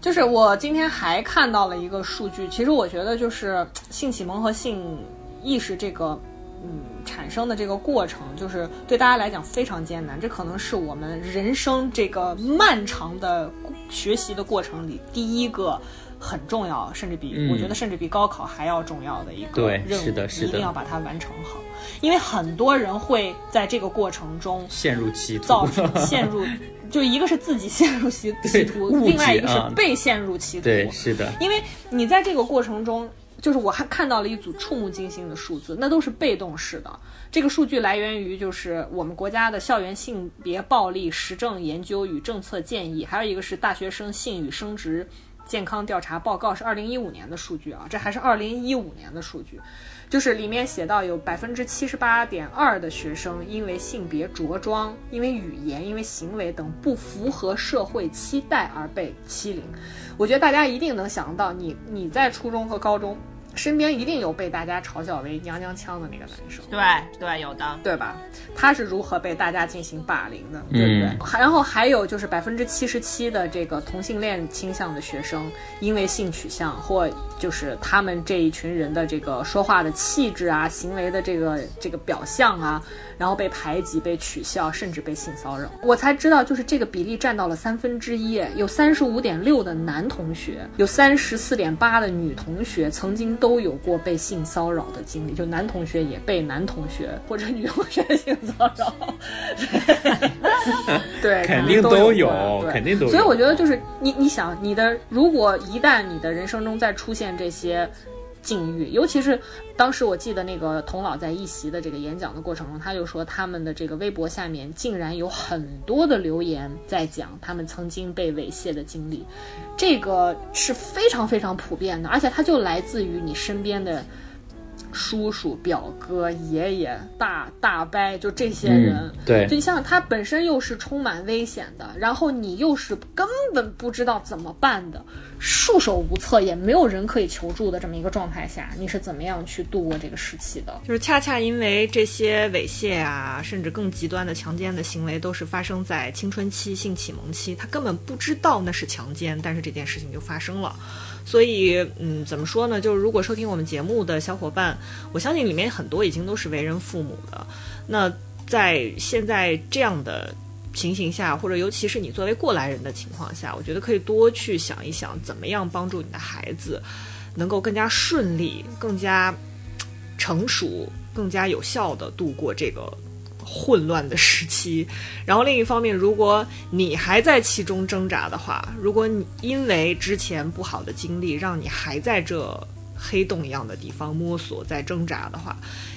就是我今天还看到了一个数据，其实我觉得就是性启蒙和性意识这个，嗯，产生的这个过程，就是对大家来讲非常艰难。这可能是我们人生这个漫长的学习的过程里第一个很重要，甚至比、嗯。我觉得甚至比高考还要重要的一个对任务，是的是的。你一定要把它完成好，因为很多人会在这个过程中陷入歧途，造成 陷入，就一个是自己陷入歧歧途，另外一个啊是被陷入歧途。对，是的，因为你在这个过程中，就是我还看到了一组触目惊心的数字，那都是被动式的。这个数据来源于就是我们国家的校园性别暴力实证研究与政策建议，还有一个是大学生性与生殖健康调查报告，是二零一五年的数据啊，这还是二零一五年的数据。就是里面写到有百分之七十八点二的学生因为性别着装、因为语言、因为行为等不符合社会期待而被欺凌。我觉得大家一定能想到你，你在初中和高中身边一定有被大家嘲笑为娘娘腔的那个男生。对对，有的，对吧？他是如何被大家进行霸凌的，对不对？嗯然后还有就是百分之七十七的这个同性恋倾向的学生，因为性取向或就是他们这一群人的这个说话的气质啊、行为的这个这个表象啊，然后被排挤、被取笑，甚至被性骚扰。我才知道，就是这个比例占到了三分之一，有三十五点六的男同学，有三十四点八的女同学曾经都有过被性骚扰的经历，就男同学也被男同学或者女同学性骚扰。对，肯定都都有对肯定都有所以我觉得就是你，你想你的，如果一旦你的人生中再出现这些。境遇，尤其是当时我记得那个童老在一席的这个演讲的过程中，他就说他们的这个微博下面竟然有很多的留言在讲他们曾经被猥亵的经历，这个是非常非常普遍的，而且它就来自于你身边的叔叔、表哥、爷爷、大大伯，就这些人。嗯，对就，你想想，他本身又是充满危险的，然后你又是根本不知道怎么办的，束手无策，也没有人可以求助的这么一个状态下，你是怎么样去度过这个时期的？就是恰恰因为这些猥亵啊，甚至更极端的强奸的行为，都是发生在青春期、性启蒙期，他根本不知道那是强奸，但是这件事情就发生了。所以，嗯，怎么说呢？就是如果收听我们节目的小伙伴，我相信里面很多已经都是为人父母的。那在现在这样的情形下，或者尤其是你作为过来人的情况下，我觉得可以多去想一想，怎么样帮助你的孩子能够更加顺利、更加成熟、更加有效的度过这个混乱的时期。然后另一方面，如果你还在其中挣扎的话，如果你因为之前不好的经历，让你还在这黑洞一样的地方摸索、在挣扎的话，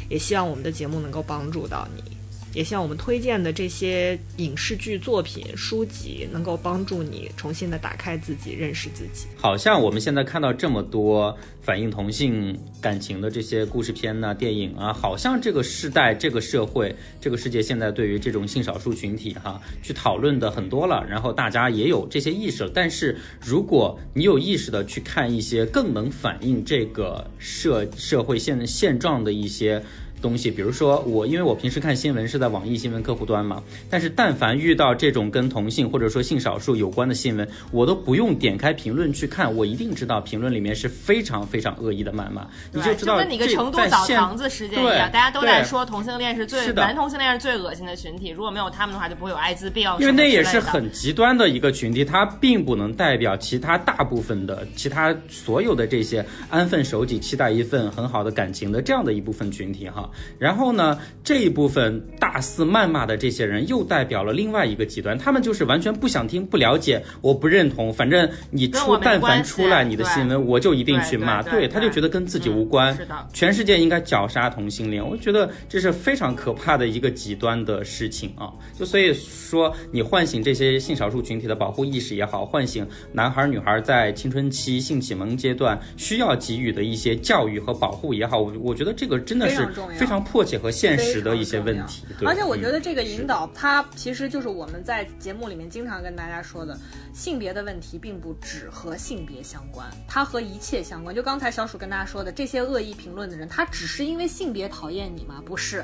也希望我们的节目能够帮助到你。也希望我们推荐的这些影视剧作品、书籍，能够帮助你重新的打开自己，认识自己。好像我们现在看到这么多反映同性感情的这些故事片呐、电影啊，好像这个时代、这个社会、这个世界现在对于这种性少数群体哈、去讨论的很多了，然后大家也有这些意识了。但是如果你有意识的去看一些更能反映这个社社会现现状的一些。东西，比如说我，因为我平时看新闻是在网易新闻客户端嘛，但是但凡遇到这种跟同性或者说性少数有关的新闻，我都不用点开评论去看，我一定知道评论里面是非常非常恶意的谩骂，你就知道跟你个这成都澡堂子事件一对样，大家都在说同性恋是最是男同性恋是最恶心的群体，如果没有他们的话，就不会有艾滋病。因为那也是很极端的一个群体，它并不能代表其他大部分的其他所有的这些安分守己、期待一份很好的感情的这样的一部分群体哈。然后呢，这一部分大肆谩骂的这些人，又代表了另外一个极端，他们就是完全不想听、不了解，我不认同，反正你出但凡出来你的新闻，我就一定去骂，对他就觉得跟自己无关。嗯是的全世界应该绞杀同性恋，我觉得这是非常可怕的一个极端的事情啊！就所以说，你唤醒这些性少数群体的保护意识也好，唤醒男孩女孩在青春期性启蒙阶段需要给予的一些教育和保护也好，我我觉得这个真的是非常迫切和现实的一些问题。而且我觉嗯得这个引导，它其实就是我们在节目里面经常跟大家说的，性别的问题并不只和性别相关，它和一切相关。就刚才小鼠跟大家说的，这些恶意评论的人，他只是因为性别讨厌你吗？不是，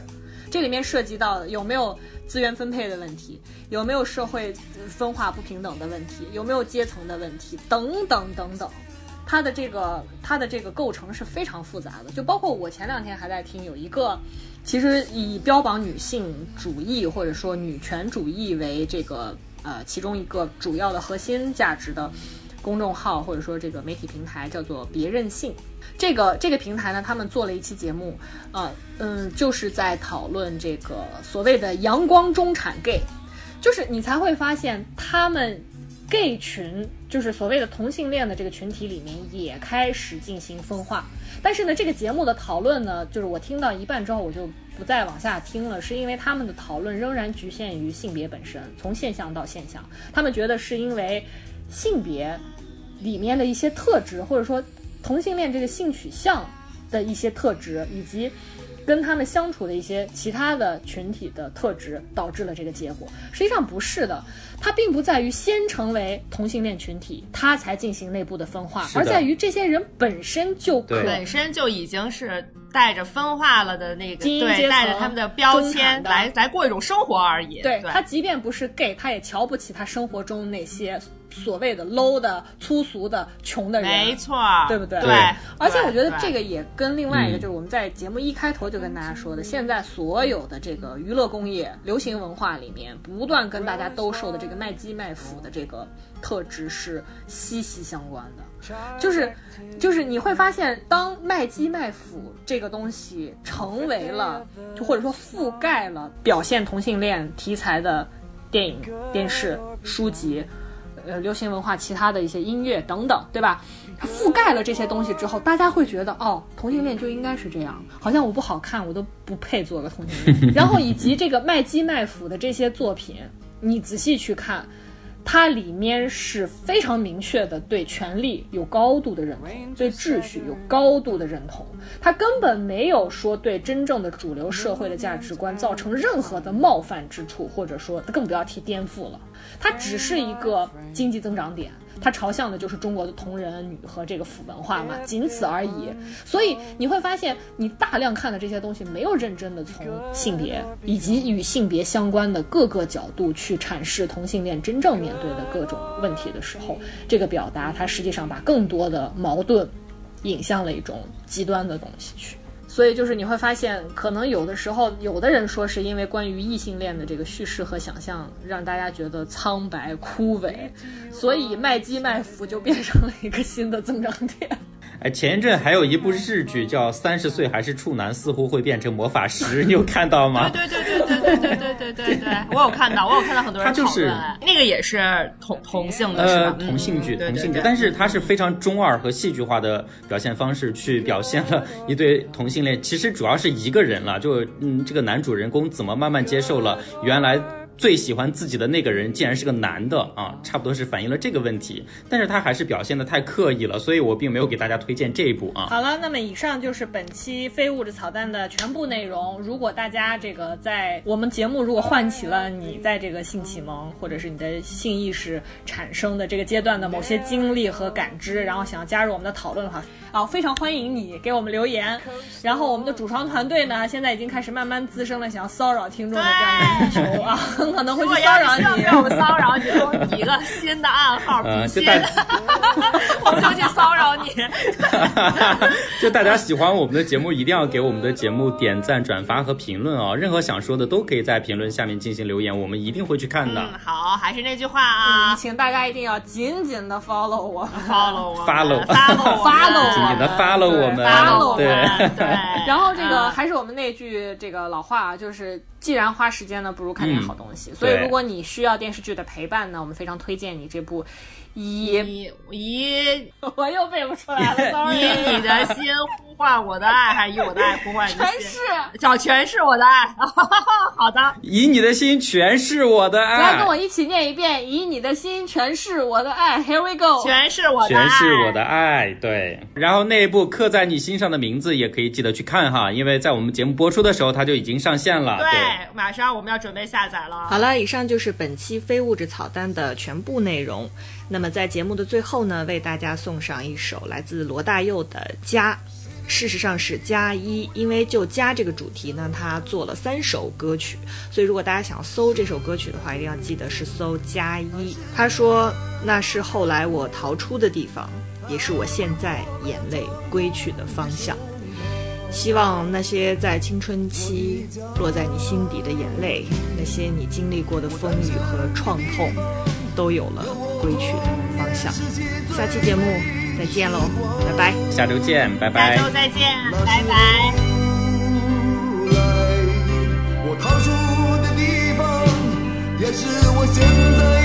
这里面涉及到有没有资源分配的问题，有没有社会呃分化不平等的问题，有没有阶层的问题，等等等等。它的这个它的这个构成是非常复杂的，就包括我前两天还在听有一个，其实以标榜女性主义或者说女权主义为这个呃其中一个主要的核心价值的公众号或者说这个媒体平台叫做别任性。这个这个平台呢，他们做了一期节目，呃嗯，就是在讨论这个所谓的阳光中产 gay，就是你才会发现他们 gay 群，就是所谓的同性恋的这个群体里面也开始进行分化。但是呢，这个节目的讨论呢，就是我听到一半之后，我就不再往下听了，是因为他们的讨论仍然局限于性别本身，从现象到现象。他们觉得是因为性别里面的一些特质，或者说同性恋这个性取向的一些特质，以及跟他们相处的一些其他的群体的特质，导致了这个结果。实际上不是的，它并不在于先成为同性恋群体，它才进行内部的分化，而在于这些人本身就可本身就已经是带着分化了的那个，对，精英阶层带着他们的标签来来过一种生活而已。对对他，即便不是 gay，他也瞧不起他生活中那些所谓的 low 的、粗俗的、穷的人。没错，对不对对，而且我觉得这个也跟另外一个，嗯就是我们在节目一开头就跟大家说的，现在所有的这个娱乐工业、流行文化里面，不断跟大家兜售的这个卖鸡卖腐的这个特质是息息相关的。就是，就是你会发现，当卖鸡卖腐这个东西成为了，就或者说覆盖了表现同性恋题材的电影、电视、书籍。呃，流行文化、其他的一些音乐等等，对吧？它覆盖了这些东西之后，大家会觉得，哦，同性恋就应该是这样，好像我不好看，我都不配做个同性恋。然后以及这个卖鸡卖腐的这些作品，你仔细去看，它里面是非常明确的对权力有高度的认同，对秩序有高度的认同。它根本没有说对真正的主流社会的价值观造成任何的冒犯之处，或者说更不要提颠覆了。它只是一个经济增长点，它朝向的就是中国的同人女和这个腐文化嘛，仅此而已。所以你会发现，你大量看的这些东西，没有认真的从性别以及与性别相关的各个角度去阐释同性恋真正面对的各种问题的时候，这个表达它实际上把更多的矛盾引向了一种极端的东西去。所以就是你会发现，可能有的时候，有的人说是因为关于异性恋的这个叙事和想象，让大家觉得苍白枯萎，所以卖鸡卖腐就变成了一个新的增长点。哎，前一阵还有一部日剧叫《三十岁还是处男，似乎会变成魔法师》，你有看到吗？对对对对对对对对对对，我有看到，我有看到很多人他就是讨论，那个也是同同性的，是呃，吧？同性剧，同性剧，对对但是它是非常中二和戏剧化的表现方式，去表现了一对同性恋。其实主要是一个人了，就嗯，这个男主人公怎么慢慢接受了原来。最喜欢自己的那个人竟然是个男的啊，差不多是反映了这个问题，但是他还是表现的太刻意了，所以我并没有给大家推荐这一部啊。好了，那么以上就是本期非物质草蛋的全部内容。如果大家这个在我们节目如果唤起了你在这个性启蒙或者是你的性意识产生的这个阶段的某些经历和感知，然后想要加入我们的讨论的话，啊，非常欢迎你给我们留言。然后我们的主创团队呢，现在已经开始慢慢滋生了想要骚扰听众的这样的需求啊，很 可能会去骚扰你。让我们骚扰你，给我们一个新的暗号，嗯，就新大 我们就去骚扰你。就大家喜欢我们的节目，一定要给我们的节目点赞、转发和评论哦。任何想说的都可以在评论下面进行留言，我们一定会去看的。嗯，好，还是那句话啊嗯，请大家一定要紧紧的 follow 我。，follow 我们 Follow follow 我们 Follow 紧紧的 follow 我们 follow 我对们对。然后这个啊还是我们那句这个老话啊，就是既然花时间呢，不如看点好东西。所以如果你需要电视剧的陪伴呢，我们非常推荐你这部以以以 我又背不出来了 以。你的心呼唤我的爱，还是以我的爱呼唤你的心？全是。叫全是我的爱。好的，以你的心全是我的爱来跟我，一起念一遍：以你的心全是我的爱。Here we go。全是我的爱，全是我的爱。对，然后那一部刻在你心上的名字也可以记得去看哈，因为在我们节目播出的时候它就已经上线了。对，马上我们要准备下载了。好了，以上就是本期非物质草单的全部内容。那么在节目的最后呢，为大家送上一首来自罗大佑的《家》。事实上是加一，因为就家这个主题呢，他做了三首歌曲，所以如果大家想搜这首歌曲的话，一定要记得是搜加一。他说那是后来我逃出的地方，也是我现在眼泪归去的方向。希望那些在青春期落在你心底的眼泪，那些你经历过的风雨和创痛，都有了归去的方向。下期节目再见喽，拜拜。下周见，拜下拜。周再见，拜拜。我逃出的地方，也是我现在